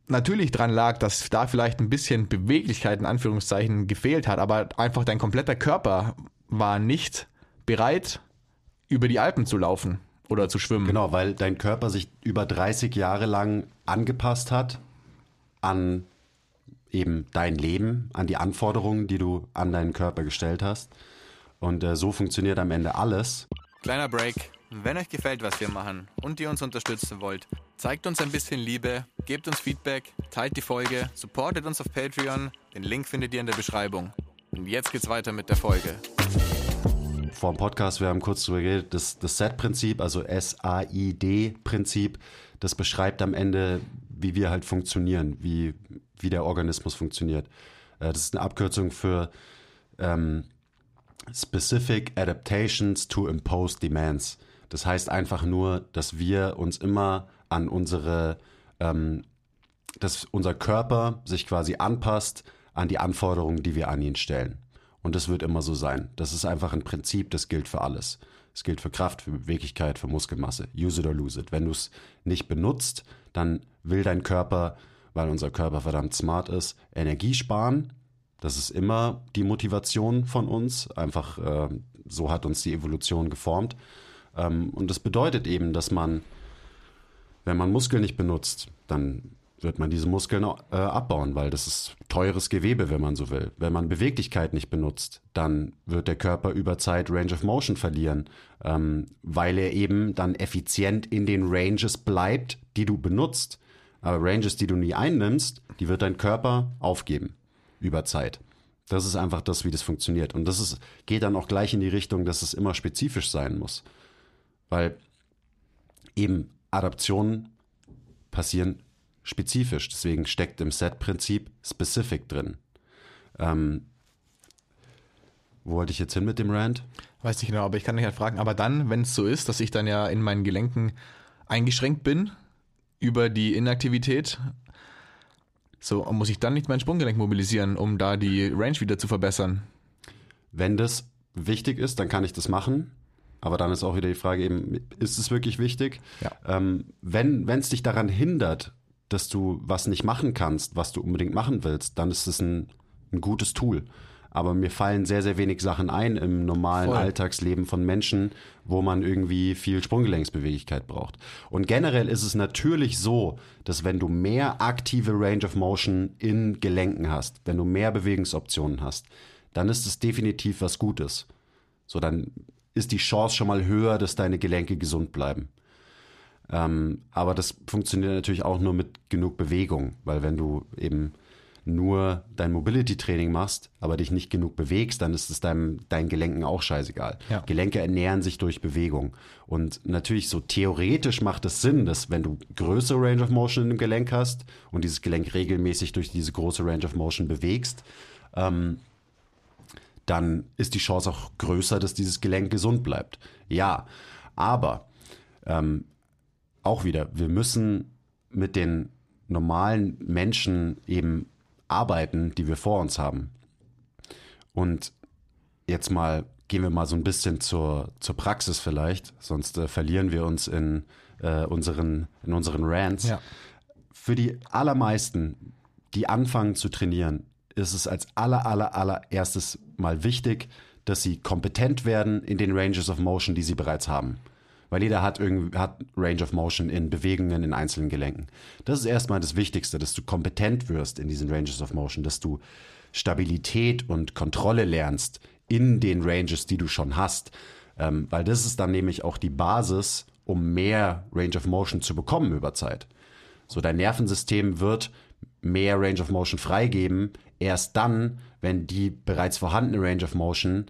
natürlich dran lag, dass da vielleicht ein bisschen Beweglichkeit in Anführungszeichen gefehlt hat, aber einfach dein kompletter Körper war nicht bereit, über die Alpen zu laufen oder zu schwimmen. Genau, weil dein Körper sich über 30 Jahre lang angepasst hat an eben dein Leben, an die Anforderungen, die du an deinen Körper gestellt hast. Und äh, so funktioniert am Ende alles. Kleiner Break. Wenn euch gefällt, was wir machen und ihr uns unterstützen wollt, zeigt uns ein bisschen Liebe, gebt uns Feedback, teilt die Folge, supportet uns auf Patreon. Den Link findet ihr in der Beschreibung. Und jetzt geht's weiter mit der Folge vor dem Podcast, wir haben kurz drüber geredet, das, das SAID-Prinzip, also S-A-I-D-Prinzip, das beschreibt am Ende, wie wir halt funktionieren, wie, wie der Organismus funktioniert. Äh, das ist eine Abkürzung für ähm, Specific Adaptations to Imposed Demands. Das heißt einfach nur, dass wir uns immer an unsere, ähm, dass unser Körper sich quasi anpasst an die Anforderungen, die wir an ihn stellen. Und das wird immer so sein. Das ist einfach ein Prinzip, das gilt für alles. Es gilt für Kraft, für Beweglichkeit, für Muskelmasse. Use it or lose it. Wenn du es nicht benutzt, dann will dein Körper, weil unser Körper verdammt smart ist, Energie sparen. Das ist immer die Motivation von uns. Einfach äh, so hat uns die Evolution geformt. Ähm, und das bedeutet eben, dass man Wenn man Muskeln nicht benutzt, dann wird man diese Muskeln äh, abbauen, weil das ist teures Gewebe, wenn man so will. Wenn man Beweglichkeit nicht benutzt, dann wird der Körper über Zeit Range of Motion verlieren, ähm, weil er eben dann effizient in den Ranges bleibt, die du benutzt. Aber Ranges, die du nie einnimmst, die wird dein Körper aufgeben über Zeit. Das ist einfach das, wie das funktioniert. Und das ist, geht dann auch gleich in die Richtung, dass es immer spezifisch sein muss. Weil eben Adaptionen passieren spezifisch. Deswegen steckt im Set-Prinzip Specific drin. Ähm, wo wollte ich jetzt hin mit dem Rand? Weiß nicht genau, aber ich kann dich halt fragen, aber dann, wenn es so ist, dass ich dann ja in meinen Gelenken eingeschränkt bin über die Inaktivität, so muss ich dann nicht mein Sprunggelenk mobilisieren, um da die Range wieder zu verbessern. Wenn das wichtig ist, dann kann ich das machen. Aber dann ist auch wieder die Frage eben, ist es wirklich wichtig? Ja. Ähm, wenn es dich daran hindert, dass du was nicht machen kannst, was du unbedingt machen willst, dann ist es ein, ein gutes Tool. Aber mir fallen sehr, sehr wenig Sachen ein im normalen Voll. Alltagsleben von Menschen, wo man irgendwie viel Sprunggelenksbeweglichkeit braucht. Und generell ist es natürlich so, dass wenn du mehr aktive Range of Motion in Gelenken hast, wenn du mehr Bewegungsoptionen hast, dann ist es definitiv was Gutes. So, dann ist die Chance schon mal höher, dass deine Gelenke gesund bleiben. Ähm, aber das funktioniert natürlich auch nur mit genug Bewegung, weil wenn du eben nur dein Mobility-Training machst, aber dich nicht genug bewegst, dann ist es deinem, deinen Gelenken auch scheißegal. Ja. Gelenke ernähren sich durch Bewegung. Und natürlich so theoretisch macht es Sinn, dass wenn du größere Range of Motion in dem Gelenk hast und dieses Gelenk regelmäßig durch diese große Range of Motion bewegst, ähm, dann ist die Chance auch größer, dass dieses Gelenk gesund bleibt. Ja, aber ähm, auch wieder, wir müssen mit den normalen Menschen eben arbeiten, die wir vor uns haben. Und jetzt mal gehen wir mal so ein bisschen zur, zur Praxis vielleicht, sonst äh, verlieren wir uns in, äh, unseren, in unseren Rants. Ja. Für die allermeisten, die anfangen zu trainieren, ist es als aller, aller, allererstes mal wichtig, dass sie kompetent werden in den Ranges of Motion, die sie bereits haben. Weil jeder hat, irgendwie, hat Range of Motion in Bewegungen in einzelnen Gelenken. Das ist erstmal das Wichtigste, dass du kompetent wirst in diesen Ranges of Motion, dass du Stabilität und Kontrolle lernst in den Ranges, die du schon hast. Ähm, weil das ist dann nämlich auch die Basis, um mehr Range of Motion zu bekommen über Zeit. So, dein Nervensystem wird mehr Range of Motion freigeben, erst dann, wenn die bereits vorhandene Range of Motion,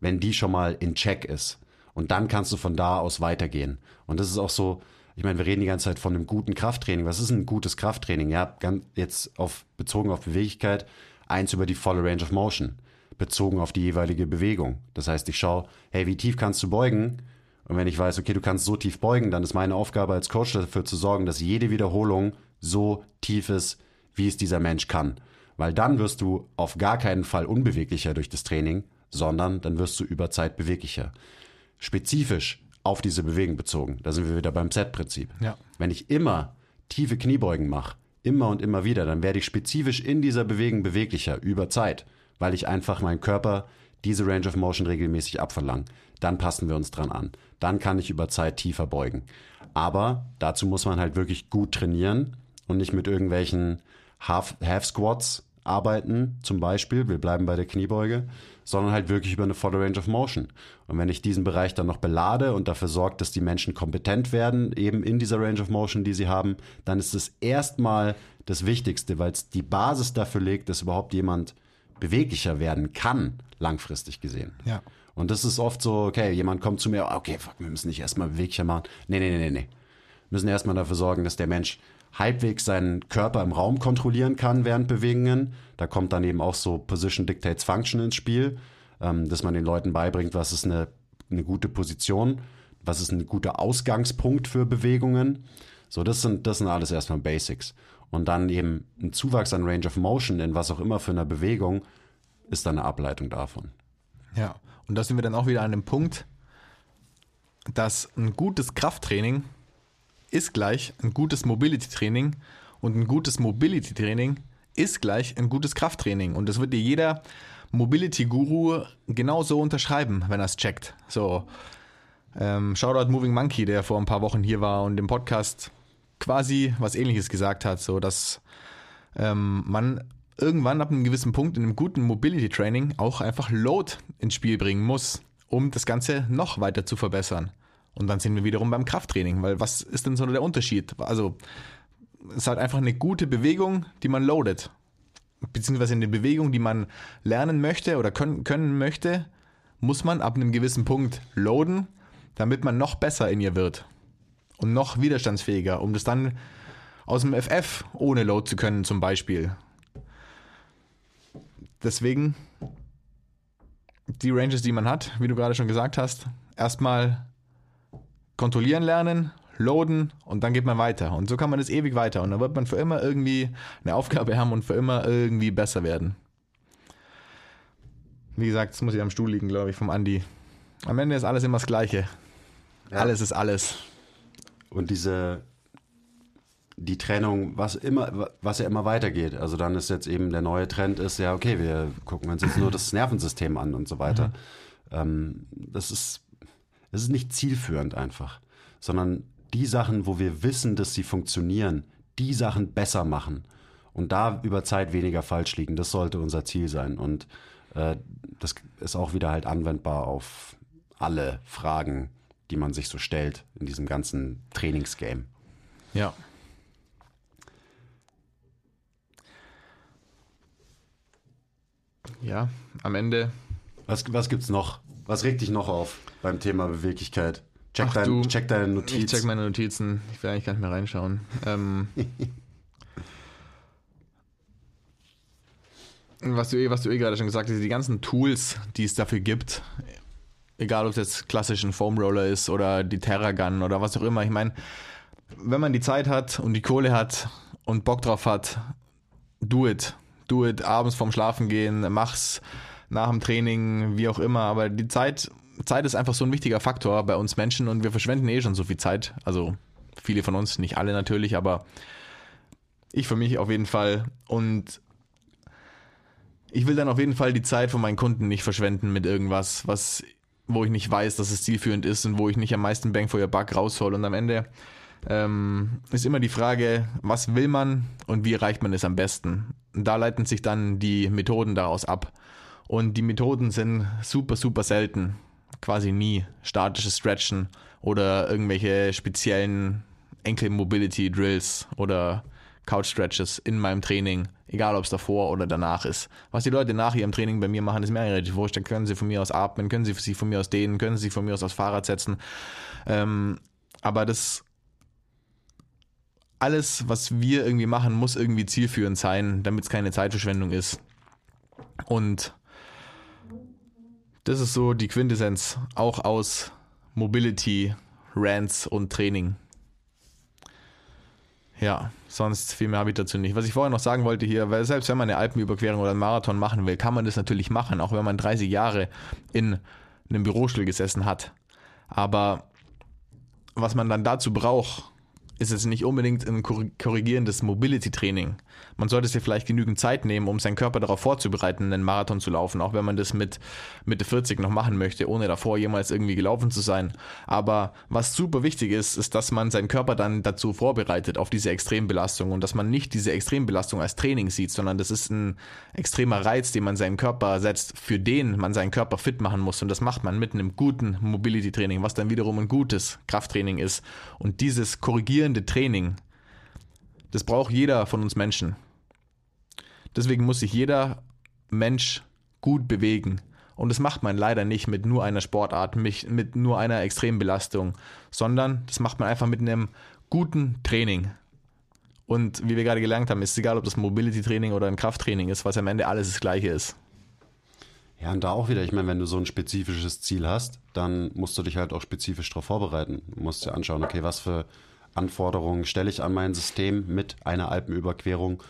wenn die schon mal in Check ist. Und dann kannst du von da aus weitergehen. Und das ist auch so, ich meine, wir reden die ganze Zeit von einem guten Krafttraining. Was ist ein gutes Krafttraining? Ja, ganz, jetzt auf, bezogen auf Beweglichkeit, eins über die volle Range of Motion, bezogen auf die jeweilige Bewegung. Das heißt, ich schaue, hey, wie tief kannst du beugen? Und wenn ich weiß, okay, du kannst so tief beugen, dann ist meine Aufgabe als Coach dafür zu sorgen, dass jede Wiederholung so tief ist, wie es dieser Mensch kann. Weil dann wirst du auf gar keinen Fall unbeweglicher durch das Training, sondern dann wirst du über Zeit beweglicher. Spezifisch auf diese Bewegung bezogen. Da sind wir wieder beim Set-Prinzip. Ja. Wenn ich immer tiefe Kniebeugen mache, immer und immer wieder, dann werde ich spezifisch in dieser Bewegung beweglicher über Zeit, weil ich einfach meinem Körper diese Range of Motion regelmäßig abverlange. Dann passen wir uns dran an. Dann kann ich über Zeit tiefer beugen. Aber dazu muss man halt wirklich gut trainieren und nicht mit irgendwelchen Half, Half Squats arbeiten, zum Beispiel, wir bleiben bei der Kniebeuge, sondern halt wirklich über eine volle Range of Motion. Und wenn ich diesen Bereich dann noch belade und dafür sorge, dass die Menschen kompetent werden, eben in dieser Range of Motion, die sie haben, dann ist es erstmal das Wichtigste, weil es die Basis dafür legt, dass überhaupt jemand beweglicher werden kann, langfristig gesehen. Ja. Und das ist oft so, okay, jemand kommt zu mir, okay, fuck, wir müssen nicht erstmal beweglicher machen. Nee, nee, nee, nee, nee. Wir müssen erstmal dafür sorgen, dass der Mensch halbwegs seinen Körper im Raum kontrollieren kann während Bewegungen. Da kommt dann eben auch so Position Dictates Function ins Spiel, ähm, dass man den Leuten beibringt, was ist eine, eine gute Position, was ist ein guter Ausgangspunkt für Bewegungen. So, das sind, das sind alles erstmal Basics. Und dann eben ein Zuwachs an Range of Motion in was auch immer für eine Bewegung ist dann eine Ableitung davon. Ja, und da sind wir dann auch wieder an dem Punkt, dass ein gutes Krafttraining ist gleich ein gutes Mobility-Training und ein gutes Mobility-Training ist gleich ein gutes Krafttraining. Und das wird dir jeder Mobility-Guru genauso unterschreiben, wenn er es checkt. So, ähm, Shoutout Moving Monkey, der vor ein paar Wochen hier war und im Podcast quasi was ähnliches gesagt hat, so dass ähm, man irgendwann ab einem gewissen Punkt in einem guten Mobility Training auch einfach Load ins Spiel bringen muss, um das Ganze noch weiter zu verbessern. Und dann sind wir wiederum beim Krafttraining, weil was ist denn so der Unterschied? Also es ist halt einfach eine gute Bewegung, die man loadet. Beziehungsweise eine Bewegung, die man lernen möchte oder können, können möchte, muss man ab einem gewissen Punkt loaden, damit man noch besser in ihr wird. Und noch widerstandsfähiger, um das dann aus dem FF ohne Load zu können, zum Beispiel. Deswegen die Ranges, die man hat, wie du gerade schon gesagt hast, erstmal kontrollieren lernen, loaden und dann geht man weiter. Und so kann man das ewig weiter. Und dann wird man für immer irgendwie eine Aufgabe haben und für immer irgendwie besser werden. Wie gesagt, das muss ich am Stuhl liegen, glaube ich, vom Andi. Am Ende ist alles immer das Gleiche. Ja. Alles ist alles. Und diese, die Trennung, was immer, was ja immer weitergeht. Also dann ist jetzt eben der neue Trend ist, ja, okay, wir gucken uns jetzt nur das Nervensystem an und so weiter. Mhm. Ähm, das ist, das ist nicht zielführend einfach, sondern die Sachen, wo wir wissen, dass sie funktionieren, die Sachen besser machen und da über Zeit weniger falsch liegen. Das sollte unser Ziel sein. Und äh, das ist auch wieder halt anwendbar auf alle Fragen, die man sich so stellt in diesem ganzen Trainingsgame. Ja. Ja, am Ende. Was, was gibt's noch? Was regt dich noch auf beim Thema Beweglichkeit? Check, Ach dein, du, check deine Notiz. Ich check meine Notizen. Ich will eigentlich gar nicht mehr reinschauen. Ähm, (laughs) was, du, eh- was du eh gerade schon gesagt hast, die ganzen Tools, die es dafür gibt, egal ob es jetzt klassisch ein Foam Roller ist oder die Terragun oder was auch immer. Ich meine, wenn man die Zeit hat und die Kohle hat und Bock drauf hat, do it. Do it abends vorm Schlafen gehen, mach's nach dem Training, wie auch immer. Aber die Zeit Zeit ist einfach so ein wichtiger Faktor bei uns Menschen und wir verschwenden eh schon so viel Zeit. Also viele von uns, nicht alle natürlich, aber ich für mich auf jeden Fall. Und ich will dann auf jeden Fall die Zeit von meinen Kunden nicht verschwenden mit irgendwas, was, wo ich nicht weiß, dass es zielführend ist und wo ich nicht am meisten Bang for your Buck raushol. Und am Ende ähm, ist immer die Frage, was will man und wie erreicht man es am besten? Und da leiten sich dann die Methoden daraus ab. Und die Methoden sind super, super selten quasi nie statisches Stretchen oder irgendwelche speziellen Ankle Mobility Drills oder Couch Stretches in meinem Training, egal ob es davor oder danach ist. Was die Leute nach ihrem Training bei mir machen, ist mir relativ wurscht. Dann können sie von mir aus atmen, können sie sich von mir aus dehnen, können sie sich von mir aus aufs Fahrrad setzen. Ähm, aber das alles, was wir irgendwie machen, muss irgendwie zielführend sein, damit es keine Zeitverschwendung ist. Und das ist so die Quintessenz, auch aus Mobility, Rants und Training. Ja, sonst viel mehr habe ich dazu nicht. Was ich vorher noch sagen wollte hier, weil selbst wenn man eine Alpenüberquerung oder einen Marathon machen will, kann man das natürlich machen, auch wenn man 30 Jahre in einem Bürostuhl gesessen hat. Aber was man dann dazu braucht, ist es nicht unbedingt ein korrigierendes Mobility-Training. Man sollte sich vielleicht genügend Zeit nehmen, um seinen Körper darauf vorzubereiten, einen Marathon zu laufen, auch wenn man das mit Mitte 40 noch machen möchte, ohne davor jemals irgendwie gelaufen zu sein. Aber was super wichtig ist, ist, dass man seinen Körper dann dazu vorbereitet, auf diese Extrembelastung und dass man nicht diese Extrembelastung als Training sieht, sondern das ist ein extremer Reiz, den man seinem Körper setzt, für den man seinen Körper fit machen muss. Und das macht man mit einem guten Mobility-Training, was dann wiederum ein gutes Krafttraining ist. Und dieses korrigieren rollierende Training, das braucht jeder von uns Menschen. Deswegen muss sich jeder Mensch gut bewegen. Und das macht man leider nicht mit nur einer Sportart, mit nur einer Extrembelastung, sondern das macht man einfach mit einem guten Training. Und wie wir gerade gelernt haben, ist es egal, ob das Mobility-Training oder ein Krafttraining ist, was am Ende alles das Gleiche ist. Ja, und da auch wieder, ich meine, wenn du so ein spezifisches Ziel hast, dann musst du dich halt auch spezifisch darauf vorbereiten. Du musst dir anschauen, okay, was für Anforderungen stelle ich an mein System mit einer Alpenüberquerung.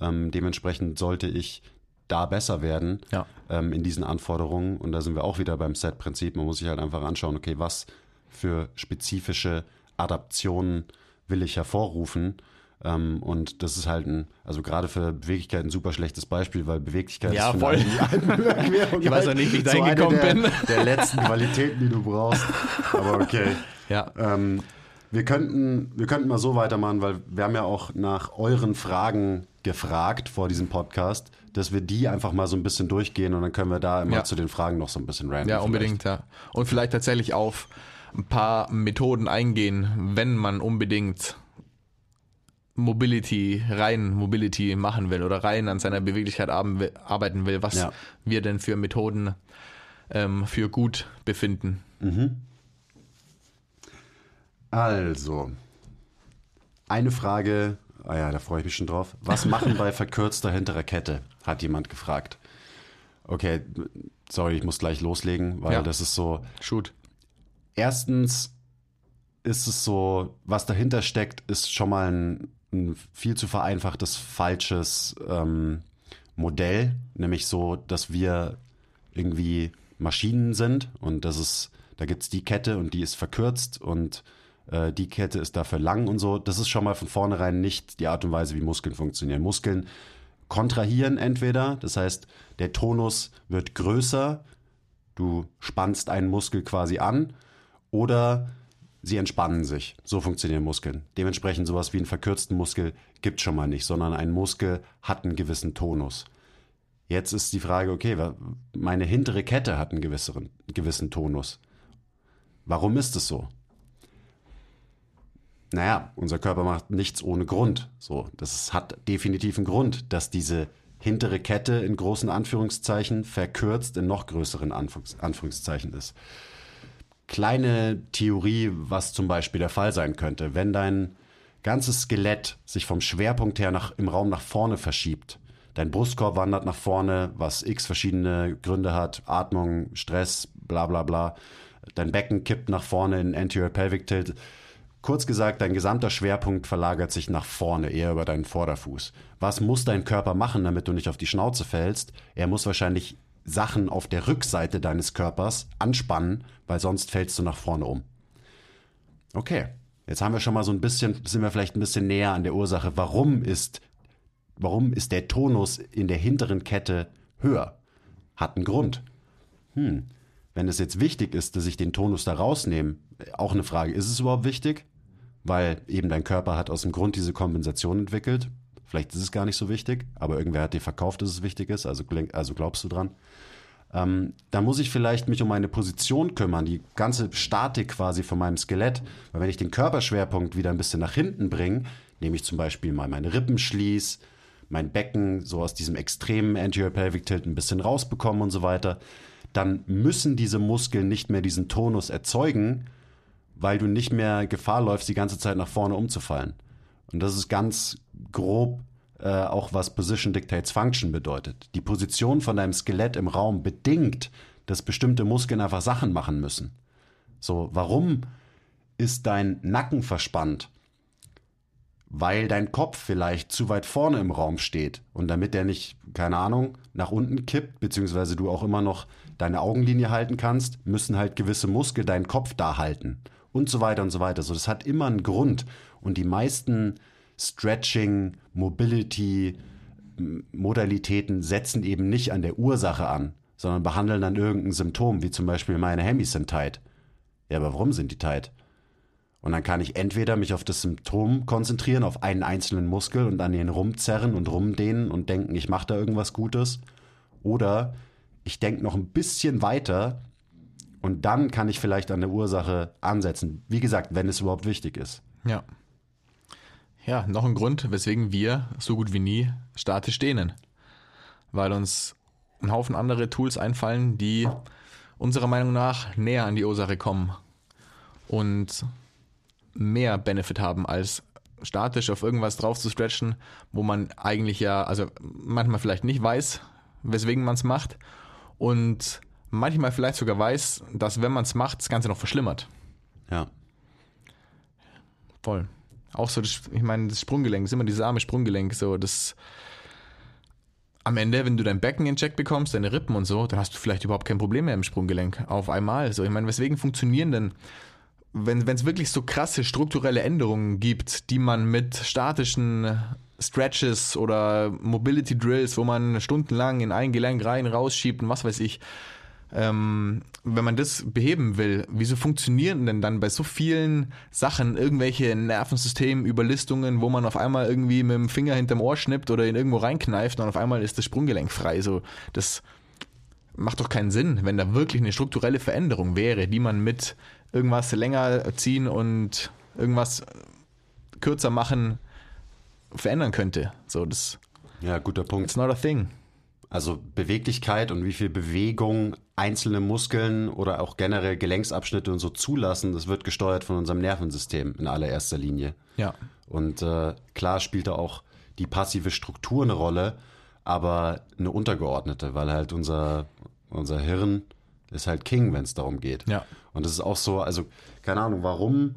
Ähm, dementsprechend sollte ich da besser werden ja. ähm, in diesen Anforderungen. Und da sind wir auch wieder beim Set-Prinzip. Man muss sich halt einfach anschauen, okay, was für spezifische Adaptionen will ich hervorrufen. Ähm, und das ist halt ein, also gerade für Beweglichkeit ein super schlechtes Beispiel, weil Beweglichkeit ja, ist voll. die Alpenüberquerung. ich weiß auch nicht, wie ich da so hingekommen der, bin. Der letzten Qualitäten, die du brauchst. Aber okay. Ja. Ähm, wir könnten, wir könnten mal so weitermachen, weil wir haben ja auch nach euren Fragen gefragt vor diesem Podcast, dass wir die einfach mal so ein bisschen durchgehen und dann können wir da immer Ja. zu den Fragen noch so ein bisschen random. Ja, unbedingt, ja. Und vielleicht tatsächlich auf ein paar Methoden eingehen, wenn man unbedingt Mobility, rein Mobility machen will oder rein an seiner Beweglichkeit arbeiten will, was Ja. wir denn für Methoden ähm, für gut befinden. Also, eine Frage, ah ja, da freue ich mich schon drauf. Was machen bei verkürzter hinterer Kette? Hat jemand gefragt. Okay, sorry, ich muss gleich loslegen, weil Ja. das ist so, Shoot. erstens ist es so, was dahinter steckt, ist schon mal ein, ein viel zu vereinfachtes, falsches ähm, Modell, nämlich so, dass wir irgendwie Maschinen sind und das ist, da gibt es die Kette und die ist verkürzt und äh, die Kette ist dafür lang und so. Das ist schon mal von vornherein nicht die Art und Weise, wie Muskeln funktionieren. Muskeln kontrahieren entweder, das heißt, der Tonus wird größer, du spannst einen Muskel quasi an oder sie entspannen sich. So funktionieren Muskeln. Dementsprechend sowas wie einen verkürzten Muskel gibt schon mal nicht, sondern ein Muskel hat einen gewissen Tonus. Jetzt ist die Frage, okay, meine hintere Kette hat einen gewisseren, gewissen Tonus. Warum ist es so? Naja, unser Körper macht nichts ohne Grund. So, das hat definitiv einen Grund, dass diese hintere Kette in großen Anführungszeichen verkürzt in noch größeren Anführungs Anführungszeichen ist. Kleine Theorie, was zum Beispiel der Fall sein könnte, wenn dein ganzes Skelett sich vom Schwerpunkt her nach, im Raum nach vorne verschiebt. Dein Brustkorb wandert nach vorne, was x verschiedene Gründe hat, Atmung, Stress, bla bla bla. Dein Becken kippt nach vorne in Anterior Pelvic Tilt. Kurz gesagt, dein gesamter Schwerpunkt verlagert sich nach vorne, eher über deinen Vorderfuß. Was muss dein Körper machen, damit du nicht auf die Schnauze fällst? Er muss wahrscheinlich Sachen auf der Rückseite deines Körpers anspannen, weil sonst fällst du nach vorne um. Okay, jetzt haben wir schon mal so ein bisschen, sind wir vielleicht ein bisschen näher an der Ursache. Warum ist, warum ist der Tonus in der hinteren Kette höher? Hat einen Grund. Hm. Wenn es jetzt wichtig ist, dass ich den Tonus da rausnehme, auch eine Frage, ist es überhaupt wichtig? Weil eben dein Körper hat aus dem Grund diese Kompensation entwickelt. Vielleicht ist es gar nicht so wichtig, aber irgendwer hat dir verkauft, dass es wichtig ist, also, also glaubst du dran. Ähm, da muss ich vielleicht mich um meine Position kümmern, die ganze Statik quasi von meinem Skelett. Weil wenn ich den Körperschwerpunkt wieder ein bisschen nach hinten bringe, nehme ich zum Beispiel mal meine Rippen schließ, mein Becken so aus diesem extremen Anterior Pelvic Tilt ein bisschen rausbekommen und so weiter, dann müssen diese Muskeln nicht mehr diesen Tonus erzeugen, weil du nicht mehr Gefahr läufst, die ganze Zeit nach vorne umzufallen. Und das ist ganz grob äh, auch was Position Dictates Function bedeutet. Die Position von deinem Skelett im Raum bedingt, dass bestimmte Muskeln einfach Sachen machen müssen. So, warum ist dein Nacken verspannt? Weil dein Kopf vielleicht zu weit vorne im Raum steht und damit der nicht, keine Ahnung, nach unten kippt, beziehungsweise du auch immer noch deine Augenlinie halten kannst, müssen halt gewisse Muskeln deinen Kopf da halten und so weiter und so weiter. So, das hat immer einen Grund und die meisten Stretching, Mobility, Modalitäten setzen eben nicht an der Ursache an, sondern behandeln dann irgendein Symptom, wie zum Beispiel meine Hemmys sind tight. Ja, aber warum sind die tight? Und dann kann ich entweder mich auf das Symptom konzentrieren, auf einen einzelnen Muskel und an den rumzerren und rumdehnen und denken, ich mache da irgendwas Gutes. Oder ich denke noch ein bisschen weiter und dann kann ich vielleicht an der Ursache ansetzen. Wie gesagt, wenn es überhaupt wichtig ist. Ja. Ja, noch ein Grund, weswegen wir so gut wie nie statisch dehnen. Weil uns ein Haufen andere Tools einfallen, die unserer Meinung nach näher an die Ursache kommen und mehr Benefit haben, als statisch auf irgendwas drauf zu stretchen, wo man eigentlich ja, also manchmal vielleicht nicht weiß, weswegen man es macht und manchmal vielleicht sogar weiß, dass wenn man es macht, das Ganze noch verschlimmert. Ja. Voll. Auch so, das, ich meine, das Sprunggelenk, ist immer dieses arme Sprunggelenk, so das. Am Ende, wenn du dein Becken in Check bekommst, deine Rippen und so, dann hast du vielleicht überhaupt kein Problem mehr im Sprunggelenk. Auf einmal. So, ich meine, weswegen funktionieren denn, wenn es wirklich so krasse strukturelle Änderungen gibt, die man mit statischen Stretches oder Mobility Drills, wo man stundenlang in ein Gelenk rein, rausschiebt und was weiß ich, ähm, wenn man das beheben will, wieso funktionieren denn dann bei so vielen Sachen irgendwelche Nervensystemüberlistungen, wo man auf einmal irgendwie mit dem Finger hinterm Ohr schnippt oder ihn irgendwo reinkneift und auf einmal ist das Sprunggelenk frei? So, das macht doch keinen Sinn, wenn da wirklich eine strukturelle Veränderung wäre, die man mit irgendwas länger ziehen und irgendwas kürzer machen verändern könnte. So, das Ja, guter Punkt. it's not a thing. Also Beweglichkeit und wie viel Bewegung einzelne Muskeln oder auch generell Gelenksabschnitte und so zulassen, das wird gesteuert von unserem Nervensystem in allererster Linie. Ja. Und äh, klar spielt da auch die passive Struktur eine Rolle, aber eine untergeordnete, weil halt unser, unser Hirn ist halt King, wenn es darum geht. Ja. Und das ist auch so, also keine Ahnung, warum,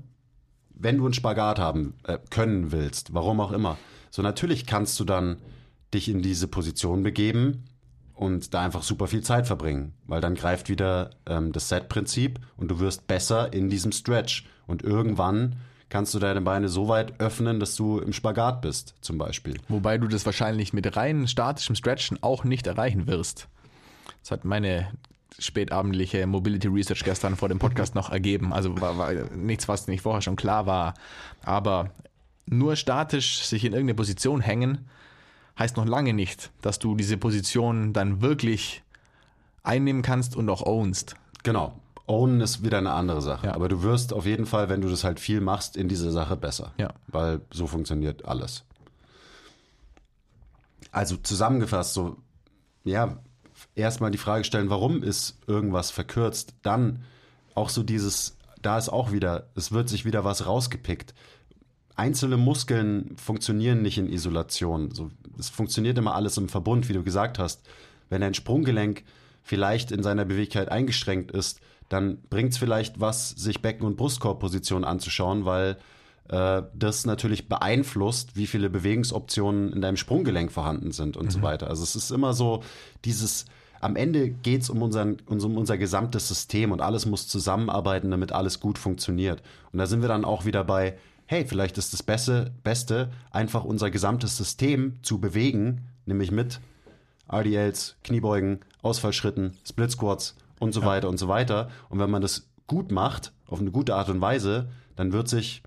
wenn du einen Spagat haben äh, können willst, warum auch immer, so natürlich kannst du dann dich in diese Position begeben und da einfach super viel Zeit verbringen, weil dann greift wieder ähm, das Set-Prinzip und du wirst besser in diesem Stretch und irgendwann kannst du deine Beine so weit öffnen, dass du im Spagat bist, zum Beispiel. Wobei du das wahrscheinlich mit rein statischem Stretchen auch nicht erreichen wirst. Das hat meine spätabendliche Mobility Research gestern vor dem Podcast noch ergeben. Also war, war nichts, was nicht vorher schon klar war. Aber nur statisch sich in irgendeine Position hängen, heißt noch lange nicht, dass du diese Position dann wirklich einnehmen kannst und auch ownst. Genau. Ownen ist wieder eine andere Sache. Ja. Aber du wirst auf jeden Fall, wenn du das halt viel machst, in dieser Sache besser. Ja. Weil so funktioniert alles. Also zusammengefasst, so, ja, erstmal die Frage stellen, warum ist irgendwas verkürzt? Dann auch so dieses, da ist auch wieder, es wird sich wieder was rausgepickt. Einzelne Muskeln funktionieren nicht in Isolation. So, es funktioniert immer alles im Verbund, wie du gesagt hast. Wenn ein Sprunggelenk vielleicht in seiner Beweglichkeit eingeschränkt ist, dann bringt es vielleicht was, sich Becken- und Brustkorbposition anzuschauen, weil äh, das natürlich beeinflusst, wie viele Bewegungsoptionen in deinem Sprunggelenk vorhanden sind und so weiter. Also es ist immer so dieses, am Ende geht es um, unseren, um unser gesamtes System und alles muss zusammenarbeiten, damit alles gut funktioniert. Und da sind wir dann auch wieder bei, hey, vielleicht ist das Beste, Beste einfach unser gesamtes System zu bewegen, nämlich mit RDLs, Kniebeugen, Ausfallschritten, Split Squats und so weiter und so weiter. Und wenn man das gut macht, auf eine gute Art und Weise, dann wird sich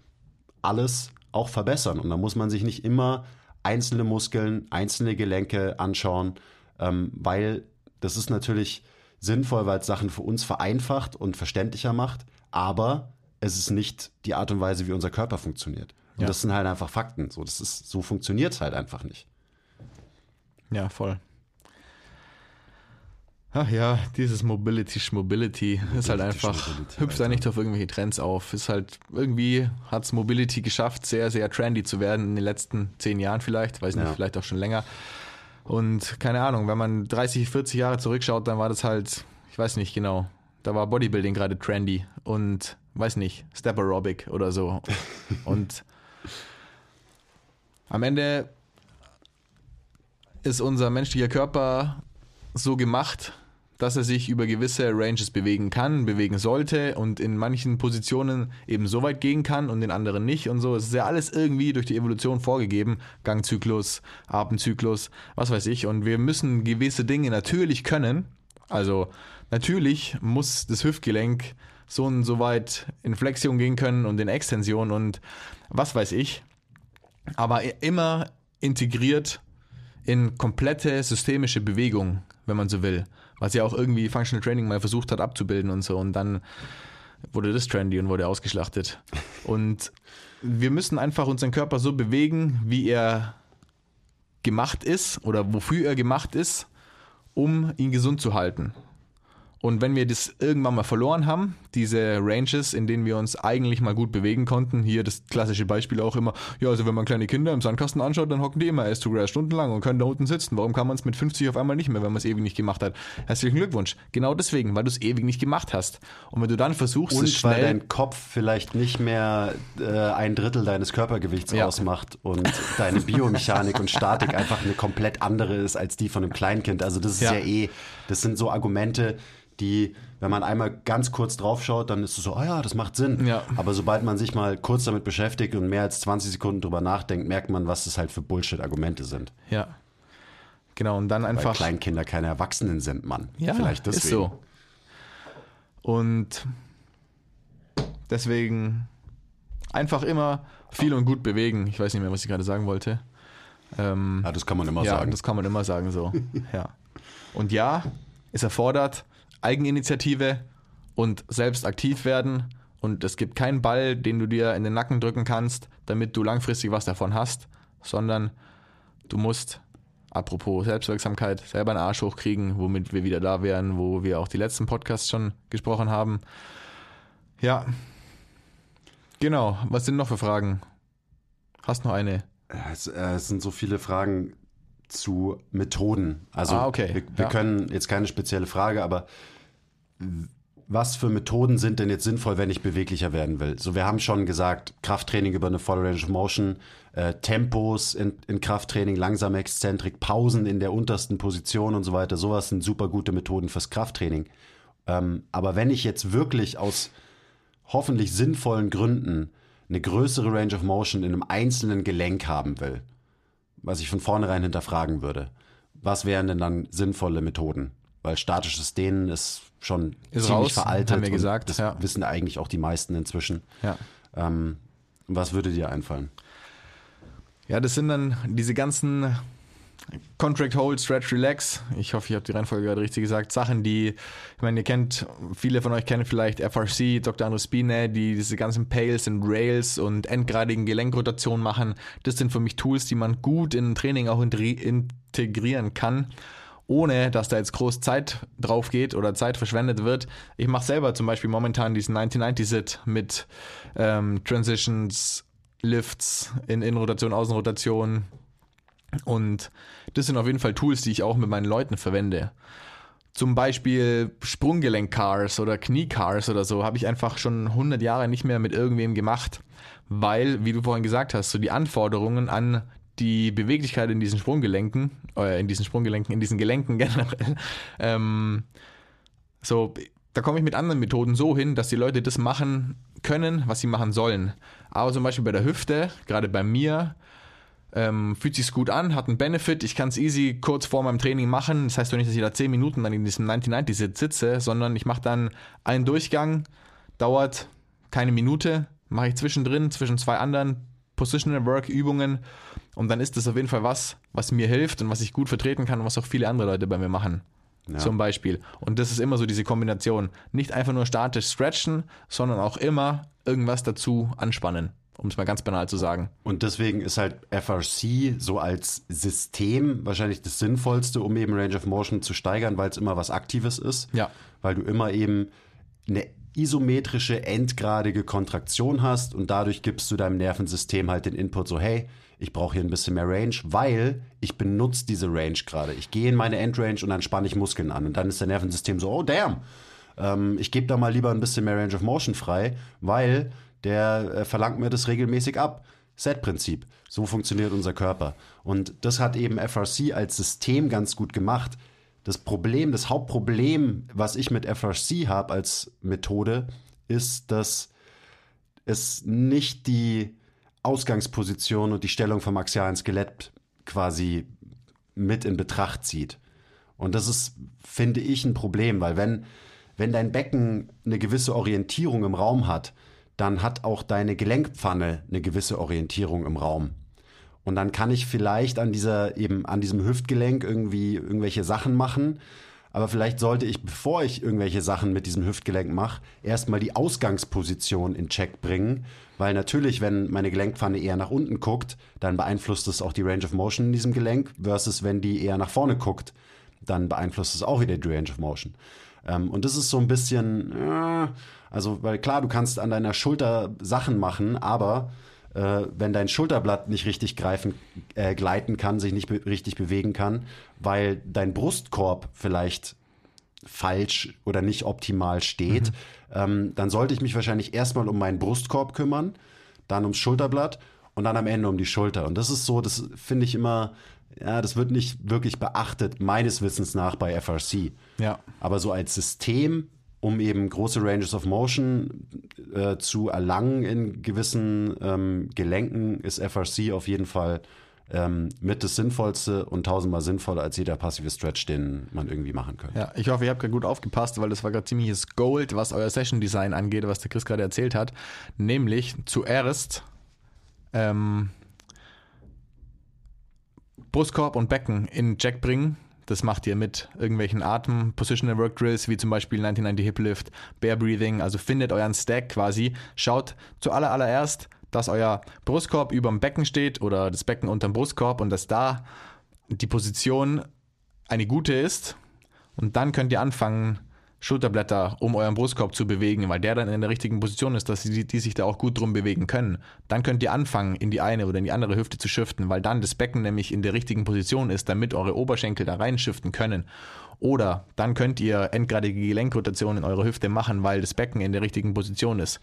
alles auch verbessern. Und dann muss man sich nicht immer einzelne Muskeln, einzelne Gelenke anschauen, ähm, weil das ist natürlich sinnvoll, weil es Sachen für uns vereinfacht und verständlicher macht, aber es ist nicht die Art und Weise, wie unser Körper funktioniert. Und Ja. das sind halt einfach Fakten. So, das ist, so funktioniert es halt einfach nicht. Ja, voll. Ach ja, dieses Mobility Schmobility ist halt einfach, Schmobility, hüpft da nicht auf irgendwelche Trends auf. Ist halt, irgendwie hat's Mobility geschafft, sehr, sehr trendy zu werden in den letzten zehn Jahren vielleicht, weiß nicht, Ja. vielleicht auch schon länger. Und keine Ahnung, wenn man 30, 40 Jahre zurückschaut, dann war das halt, ich weiß nicht genau, da war Bodybuilding gerade trendy und weiß nicht, Step Aerobic oder so. und am Ende ist unser menschlicher Körper so gemacht, dass er sich über gewisse Ranges bewegen kann, bewegen sollte und in manchen Positionen eben so weit gehen kann und in anderen nicht und so. Es ist ja alles irgendwie durch die Evolution vorgegeben. Gangzyklus, Atemzyklus, was weiß ich. Und wir müssen gewisse Dinge natürlich können. Also natürlich muss das Hüftgelenk so und so weit in Flexion gehen können und in Extension und was weiß ich. Aber immer integriert in komplette systemische Bewegung, wenn man so will. Was ja auch irgendwie Functional Training mal versucht hat abzubilden und so. Und dann wurde das trendy und wurde ausgeschlachtet. (laughs) Und wir müssen einfach unseren Körper so bewegen, wie er gemacht ist oder wofür er gemacht ist, um ihn gesund zu halten. Und wenn wir das irgendwann mal verloren haben, diese Ranges, in denen wir uns eigentlich mal gut bewegen konnten, hier das klassische Beispiel auch immer, ja, also wenn man kleine Kinder im Sandkasten anschaut, dann hocken die immer erst sogar stundenlang und können da unten sitzen. Warum kann man es mit 50 auf einmal nicht mehr, wenn man es ewig nicht gemacht hat? Herzlichen Glückwunsch. Genau deswegen, weil du es ewig nicht gemacht hast. Und wenn du dann versuchst, es Und weil schnell... dein Kopf vielleicht nicht mehr äh, ein Drittel deines Körpergewichts Ja. ausmacht und deine Biomechanik und Statik einfach eine komplett andere ist als die von einem Kleinkind. Also das ist ja, Ja. eh, das sind so Argumente, die, wenn man einmal ganz kurz drauf schaut, dann ist es so, oh ja, das macht Sinn. Ja. Aber sobald man sich mal kurz damit beschäftigt und mehr als 20 Sekunden drüber nachdenkt, merkt man, was das halt für Bullshit-Argumente sind. Ja. Genau, und dann Weil einfach... Kleinkinder keine Erwachsenen sind, Mann. Ja, Vielleicht deswegen. ist so. Und deswegen einfach immer viel und gut bewegen. Ich weiß nicht mehr, was ich gerade sagen wollte. Ähm, Ja, das kann man immer ja, sagen. das kann man immer sagen so. (laughs) ja. Und ja, es erfordert Eigeninitiative und selbst aktiv werden. Und es gibt keinen Ball, den du dir in den Nacken drücken kannst, damit du langfristig was davon hast, sondern du musst, apropos Selbstwirksamkeit, selber einen Arsch hochkriegen, womit wir wieder da wären, wo wir auch die letzten Podcasts schon gesprochen haben. Ja. Genau. Was sind noch für Fragen? Hast noch eine? Es, äh, es sind so viele Fragen zu Methoden. Also Ah, okay. wir, wir Ja. können jetzt keine spezielle Frage, aber was für Methoden sind denn jetzt sinnvoll, wenn ich beweglicher werden will? So, wir haben schon gesagt, Krafttraining über eine Voll Range of Motion, äh, Tempos in, in Krafttraining, langsame Exzentrik, Pausen in der untersten Position und so weiter. Sowas sind super gute Methoden fürs Krafttraining. Ähm, aber wenn ich jetzt wirklich aus hoffentlich sinnvollen Gründen eine größere Range of Motion in einem einzelnen Gelenk haben will, was ich von vornherein hinterfragen würde, was wären denn dann sinnvolle Methoden? Weil statisches Dehnen ist schon Ist ziemlich raus, veraltet. haben wir gesagt, Das ja. wissen eigentlich auch die meisten inzwischen. Ja. Ähm, was würde dir einfallen? Ja, das sind dann diese ganzen Contract Hold, Stretch, Relax. Ich hoffe, ich habe die Reihenfolge gerade richtig gesagt. Sachen, die, ich meine, ihr kennt, viele von euch kennen vielleicht FRC, Dr. Andres Spine, die diese ganzen Pales und Rails und endgradigen Gelenkrotationen machen. Das sind für mich Tools, die man gut in Training auch integrieren kann, ohne dass da jetzt groß Zeit drauf geht oder Zeit verschwendet wird. Ich mache selber zum Beispiel momentan diesen 1990-Sit mit ähm, Transitions, Lifts, in Innenrotation, Außenrotation, und das sind auf jeden Fall Tools, die ich auch mit meinen Leuten verwende. Zum Beispiel Sprunggelenk-Cars oder Knie-Cars oder so habe ich einfach schon 100 Jahre nicht mehr mit irgendwem gemacht, weil, wie du vorhin gesagt hast, so die Anforderungen an die Beweglichkeit in diesen Sprunggelenken, äh, in diesen Sprunggelenken, in diesen Gelenken (laughs) generell, ähm, so, da komme ich mit anderen Methoden so hin, dass die Leute das machen können, was sie machen sollen. Aber zum Beispiel bei der Hüfte, gerade bei mir, ähm, fühlt sich gut an, hat einen Benefit, ich kann es easy kurz vor meinem Training machen. Das heißt doch nicht, dass ich da 10 Minuten dann in diesem 90-90-Sitz sitze, sondern ich mache dann einen Durchgang, dauert keine Minute, mache ich zwischendrin, zwischen zwei anderen Positional Work Übungen und dann ist das auf jeden Fall was, was mir hilft und was ich gut vertreten kann und was auch viele andere Leute bei mir machen. Zum Beispiel. Und das ist immer so diese Kombination. Nicht einfach nur statisch stretchen, sondern auch immer irgendwas dazu anspannen, um es mal ganz banal zu sagen. Und deswegen ist halt FRC so als System wahrscheinlich das Sinnvollste, um eben Range of Motion zu steigern, weil es immer was Aktives ist. Ja. Weil du immer eben eine isometrische, endgradige Kontraktion hast und dadurch gibst du deinem Nervensystem halt den Input so, hey, ich brauche hier ein bisschen mehr Range, weil ich benutze diese Range gerade. Ich gehe in meine Endrange und dann spanne ich Muskeln an. Und dann ist der Nervensystem so, oh damn, ähm, ich gebe da mal lieber ein bisschen mehr Range of Motion frei, weil der äh, verlangt mir das regelmäßig ab. Set-Prinzip. So funktioniert unser Körper. Und das hat eben FRC als System ganz gut gemacht. Das Problem, das Hauptproblem, was ich mit FRC habe als Methode, ist, dass es nicht die Ausgangsposition und die Stellung vom axialen Skelett quasi mit in Betracht zieht. Und das ist, finde ich, ein Problem, weil wenn, wenn dein Becken eine gewisse Orientierung im Raum hat, dann hat auch deine Gelenkpfanne eine gewisse Orientierung im Raum. Und dann kann ich vielleicht an dieser, eben an diesem Hüftgelenk irgendwie irgendwelche Sachen machen. Aber vielleicht sollte ich, bevor ich irgendwelche Sachen mit diesem Hüftgelenk mache, erstmal die Ausgangsposition in Check bringen. Weil natürlich, wenn meine Gelenkpfanne eher nach unten guckt, dann beeinflusst es auch die Range of Motion in diesem Gelenk, versus wenn die eher nach vorne guckt, dann beeinflusst es auch wieder die Range of Motion. Ähm, und das ist so ein bisschen, äh, also, weil klar, du kannst an deiner Schulter Sachen machen, aber äh, wenn dein Schulterblatt nicht richtig greifen, äh, gleiten kann, sich nicht be richtig bewegen kann, weil dein Brustkorb vielleicht falsch oder nicht optimal steht, ähm, dann sollte ich mich wahrscheinlich erstmal um meinen Brustkorb kümmern, dann ums Schulterblatt und dann am Ende um die Schulter. Und das ist so, das finde ich immer, ja, das wird nicht wirklich beachtet, meines Wissens nach bei FRC. Ja. Aber so als System, um eben große Ranges of Motion äh, zu erlangen in gewissen ähm, Gelenken, ist FRC auf jeden Fall ähm, mit das Sinnvollste und tausendmal sinnvoller als jeder passive Stretch, den man irgendwie machen könnte. Ja, ich hoffe, ihr habt gerade gut aufgepasst, weil das war gerade ziemliches Gold, was euer Session Design angeht, was der Chris gerade erzählt hat. Nämlich zuerst ähm, Brustkorb und Becken in Check bringen. Das macht ihr mit irgendwelchen Atem, Positional Work Drills, wie zum Beispiel 1990 Hip Lift, Bear Breathing. Also findet euren Stack quasi. Schaut zuallererst, dass euer Brustkorb über dem Becken steht oder das Becken unterm Brustkorb und dass da die Position eine gute ist. Und dann könnt ihr anfangen, Schulterblätter um euren Brustkorb zu bewegen, weil der dann in der richtigen Position ist, dass die, die sich da auch gut drum bewegen können. Dann könnt ihr anfangen, in die eine oder in die andere Hüfte zu shiften, weil dann das Becken nämlich in der richtigen Position ist, damit eure Oberschenkel da reinschiften können. Oder dann könnt ihr endgradige Gelenkrotation in eure Hüfte machen, weil das Becken in der richtigen Position ist.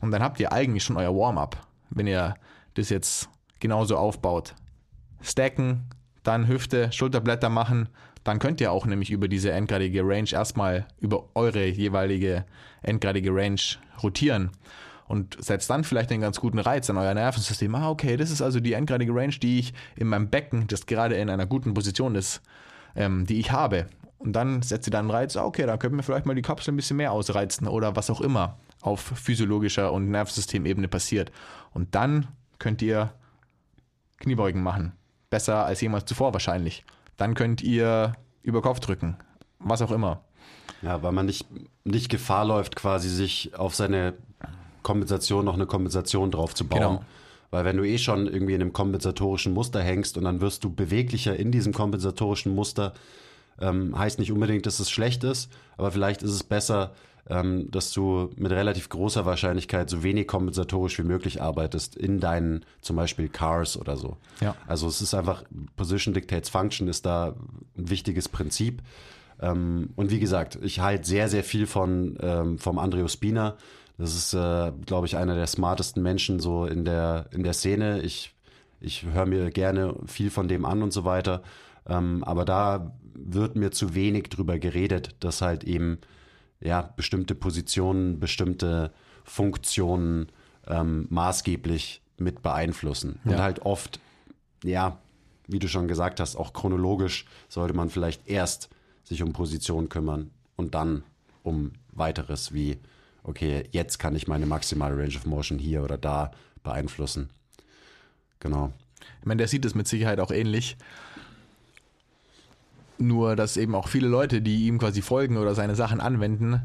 Und dann habt ihr eigentlich schon euer Warm-up, wenn ihr das jetzt genauso aufbaut. Stacken, dann Hüfte, Schulterblätter machen, dann könnt ihr auch nämlich über diese endgradige Range erstmal über eure jeweilige endgradige Range rotieren und setzt dann vielleicht einen ganz guten Reiz an euer Nervensystem. Ah, okay, das ist also die endgradige Range, die ich in meinem Becken, das gerade in einer guten Position ist, ähm, die ich habe. Und dann setzt ihr dann einen Reiz, ah, okay, dann können wir vielleicht mal die Kapsel ein bisschen mehr ausreizen oder was auch immer auf physiologischer und Nervensystemebene passiert. Und dann könnt ihr Kniebeugen machen. Besser als jemals zuvor wahrscheinlich dann könnt ihr über Kopf drücken. Was auch immer. Ja, weil man nicht, nicht Gefahr läuft, quasi sich auf seine Kompensation noch eine Kompensation drauf zu bauen. Genau. Weil wenn du eh schon irgendwie in einem kompensatorischen Muster hängst und dann wirst du beweglicher in diesem kompensatorischen Muster, ähm, heißt nicht unbedingt, dass es schlecht ist, aber vielleicht ist es besser, ähm, dass du mit relativ großer Wahrscheinlichkeit so wenig kompensatorisch wie möglich arbeitest in deinen zum Beispiel Cars oder so. Ja. Also es ist einfach, Position Dictates Function ist da ein wichtiges Prinzip. Ähm, und wie gesagt, ich halte sehr, sehr viel von ähm, vom Andreo Spina. Das ist, äh, glaube ich, einer der smartesten Menschen so in der, in der Szene. Ich, ich höre mir gerne viel von dem an und so weiter. Ähm, aber da wird mir zu wenig drüber geredet, dass halt eben ja, bestimmte Positionen, bestimmte Funktionen ähm, maßgeblich mit beeinflussen. Ja. Und halt oft, ja, wie du schon gesagt hast, auch chronologisch sollte man vielleicht erst sich um Positionen kümmern und dann um weiteres wie, okay, jetzt kann ich meine maximale Range of Motion hier oder da beeinflussen. Genau. Ich meine, der sieht es mit Sicherheit auch ähnlich. Nur, dass eben auch viele Leute, die ihm quasi folgen oder seine Sachen anwenden,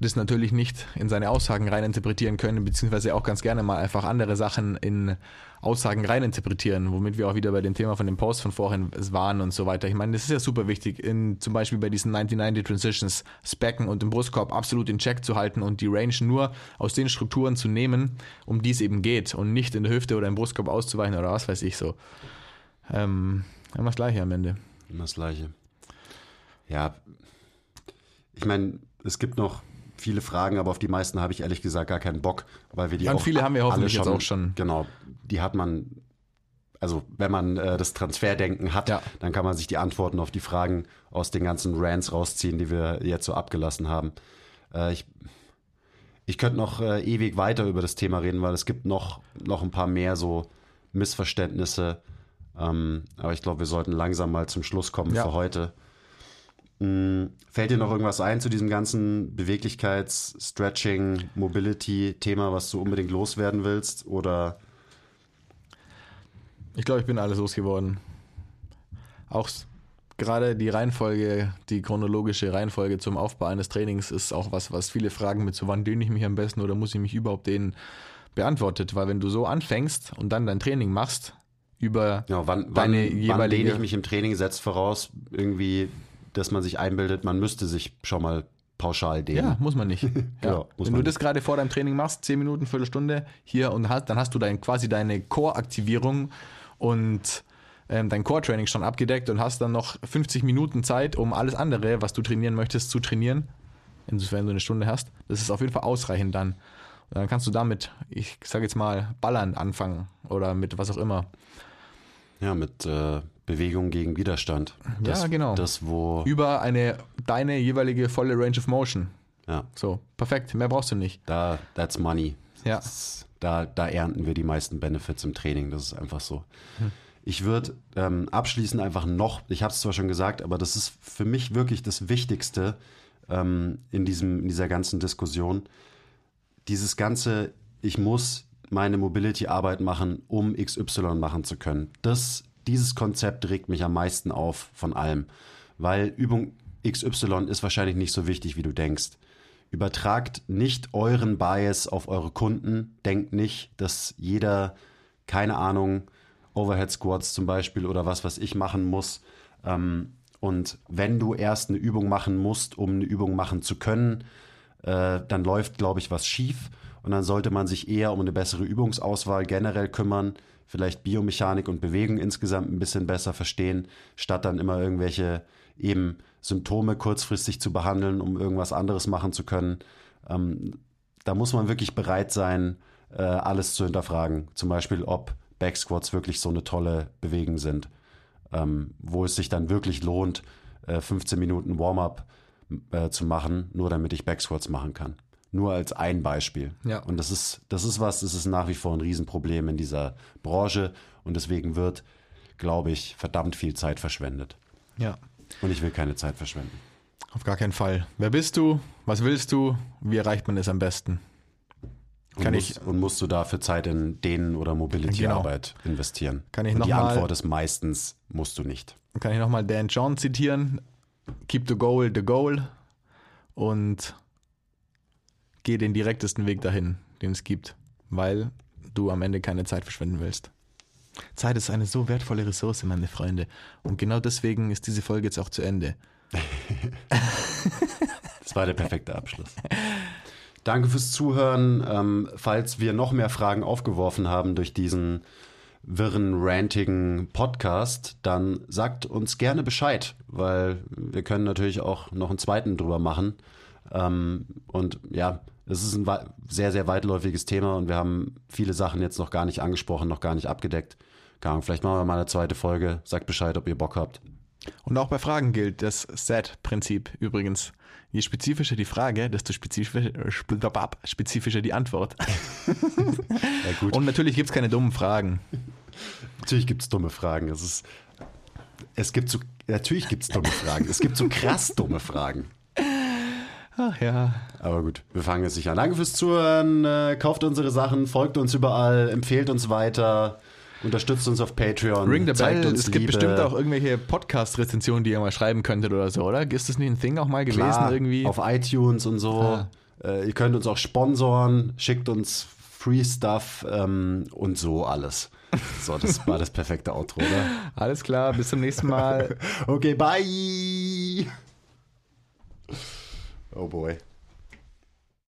das natürlich nicht in seine Aussagen reininterpretieren können, beziehungsweise auch ganz gerne mal einfach andere Sachen in Aussagen reininterpretieren, womit wir auch wieder bei dem Thema von dem Post von vorhin waren und so weiter. Ich meine, das ist ja super wichtig, in, zum Beispiel bei diesen 1990 Transitions, Specken und den Brustkorb absolut in Check zu halten und die Range nur aus den Strukturen zu nehmen, um die es eben geht und nicht in der Hüfte oder im Brustkorb auszuweichen oder was weiß ich so. Ähm, immer das Gleiche am Ende. Immer das Gleiche. Ja, ich meine, es gibt noch viele Fragen, aber auf die meisten habe ich ehrlich gesagt gar keinen Bock, weil wir die ja, und auch viele haben wir hoffentlich schon, jetzt auch schon. Genau, die hat man, also wenn man äh, das Transferdenken hat, ja. dann kann man sich die Antworten auf die Fragen aus den ganzen Rants rausziehen, die wir jetzt so abgelassen haben. Äh, ich, ich könnte noch äh, ewig weiter über das Thema reden, weil es gibt noch, noch ein paar mehr so Missverständnisse, ähm, aber ich glaube, wir sollten langsam mal zum Schluss kommen ja. für heute. Hm, fällt dir noch irgendwas ein zu diesem ganzen Beweglichkeits-, Stretching-, Mobility-Thema, was du unbedingt loswerden willst? Oder? Ich glaube, ich bin alles losgeworden. Auch gerade die Reihenfolge, die chronologische Reihenfolge zum Aufbau eines Trainings ist auch was, was viele Fragen mit so, wann dehne ich mich am besten oder muss ich mich überhaupt dehnen, beantwortet. Weil wenn du so anfängst und dann dein Training machst, über ja, wann, deine wann, jeweilige... Wann dehne ich mich im Training, setzt voraus irgendwie, dass man sich einbildet, man müsste sich schon mal pauschal dehnen. Ja, muss man nicht. (laughs) genau, muss Wenn du nicht. das gerade vor deinem Training machst, 10 Minuten, Viertelstunde hier und hast, dann hast du dein, quasi deine Core-Aktivierung und ähm, dein Core-Training schon abgedeckt und hast dann noch 50 Minuten Zeit, um alles andere, was du trainieren möchtest, zu trainieren. Insofern du eine Stunde hast. Das ist auf jeden Fall ausreichend dann. Und dann kannst du damit, ich sage jetzt mal, ballern anfangen oder mit was auch immer. Ja, mit äh, Bewegung gegen Widerstand. Das, ja, genau. Das, wo Über eine, deine jeweilige volle Range of Motion. Ja. So, perfekt. Mehr brauchst du nicht. Da, that's money. Ja. Das, da, da ernten wir die meisten Benefits im Training. Das ist einfach so. Hm. Ich würde ähm, abschließend einfach noch, ich habe es zwar schon gesagt, aber das ist für mich wirklich das Wichtigste ähm, in, diesem, in dieser ganzen Diskussion. Dieses ganze, ich muss meine Mobility-Arbeit machen, um XY machen zu können. Das, dieses Konzept regt mich am meisten auf von allem, weil Übung XY ist wahrscheinlich nicht so wichtig, wie du denkst. Übertragt nicht euren Bias auf eure Kunden. Denkt nicht, dass jeder, keine Ahnung, Overhead Squats zum Beispiel oder was, was ich machen muss. Ähm, und wenn du erst eine Übung machen musst, um eine Übung machen zu können, äh, dann läuft, glaube ich, was schief. Und dann sollte man sich eher um eine bessere Übungsauswahl generell kümmern, vielleicht Biomechanik und Bewegung insgesamt ein bisschen besser verstehen, statt dann immer irgendwelche eben Symptome kurzfristig zu behandeln, um irgendwas anderes machen zu können. Ähm, da muss man wirklich bereit sein, äh, alles zu hinterfragen. Zum Beispiel, ob Backsquats wirklich so eine tolle Bewegung sind. Ähm, wo es sich dann wirklich lohnt, äh, 15 Minuten Warm-up äh, zu machen, nur damit ich Backsquats machen kann. Nur als ein Beispiel. Ja. Und das ist, das ist was, das ist nach wie vor ein Riesenproblem in dieser Branche und deswegen wird, glaube ich, verdammt viel Zeit verschwendet. Ja. Und ich will keine Zeit verschwenden. Auf gar keinen Fall. Wer bist du? Was willst du? Wie erreicht man es am besten? Und, Kann musst, ich- und musst du dafür Zeit in Dehnen- oder Mobility-Arbeit investieren? Kann ich und noch die mal- Antwort ist meistens, musst du nicht. Kann ich nochmal Dan John zitieren? Keep the goal the goal und geh den direktesten Weg dahin, den es gibt, weil du am Ende keine Zeit verschwenden willst. Zeit ist eine so wertvolle Ressource, meine Freunde. Und genau deswegen ist diese Folge jetzt auch zu Ende. (laughs) Das war der perfekte Abschluss. Danke fürs Zuhören. Ähm, falls wir noch mehr Fragen aufgeworfen haben durch diesen wirren, rantigen Podcast, dann sagt uns gerne Bescheid, weil wir können natürlich auch noch einen zweiten drüber machen. Ähm, und ja, es ist ein sehr, sehr weitläufiges Thema und wir haben viele Sachen jetzt noch gar nicht angesprochen, noch gar nicht abgedeckt. Keine Ahnung, vielleicht machen wir mal eine zweite Folge. Sagt Bescheid, ob ihr Bock habt. Und auch bei Fragen gilt das SAT-Prinzip übrigens. Je spezifischer die Frage, desto spezifischer, spezifischer die Antwort. (laughs) Ja. Und natürlich gibt es keine dummen Fragen. Natürlich gibt es dumme Fragen. Es ist, es gibt so, natürlich gibt es dumme Fragen. Es gibt so krass dumme Fragen. Ach ja. Aber gut, wir fangen jetzt nicht an. Danke fürs Zuhören. Äh, kauft unsere Sachen, folgt uns überall, empfehlt uns weiter, unterstützt uns auf Patreon. Ring the zeigt Bell. uns Es gibt Liebe. bestimmt auch irgendwelche Podcast-Rezensionen, die ihr mal schreiben könntet oder so, oder? Ist das nicht ein Thing auch mal gewesen Klar, irgendwie? auf iTunes und so. Ah. Äh, ihr könnt uns auch sponsoren, schickt uns Free Stuff ähm, und so alles. So, das war das perfekte Outro, oder? (laughs) Alles klar, bis zum nächsten Mal. (laughs) Okay, bye. Oh boy.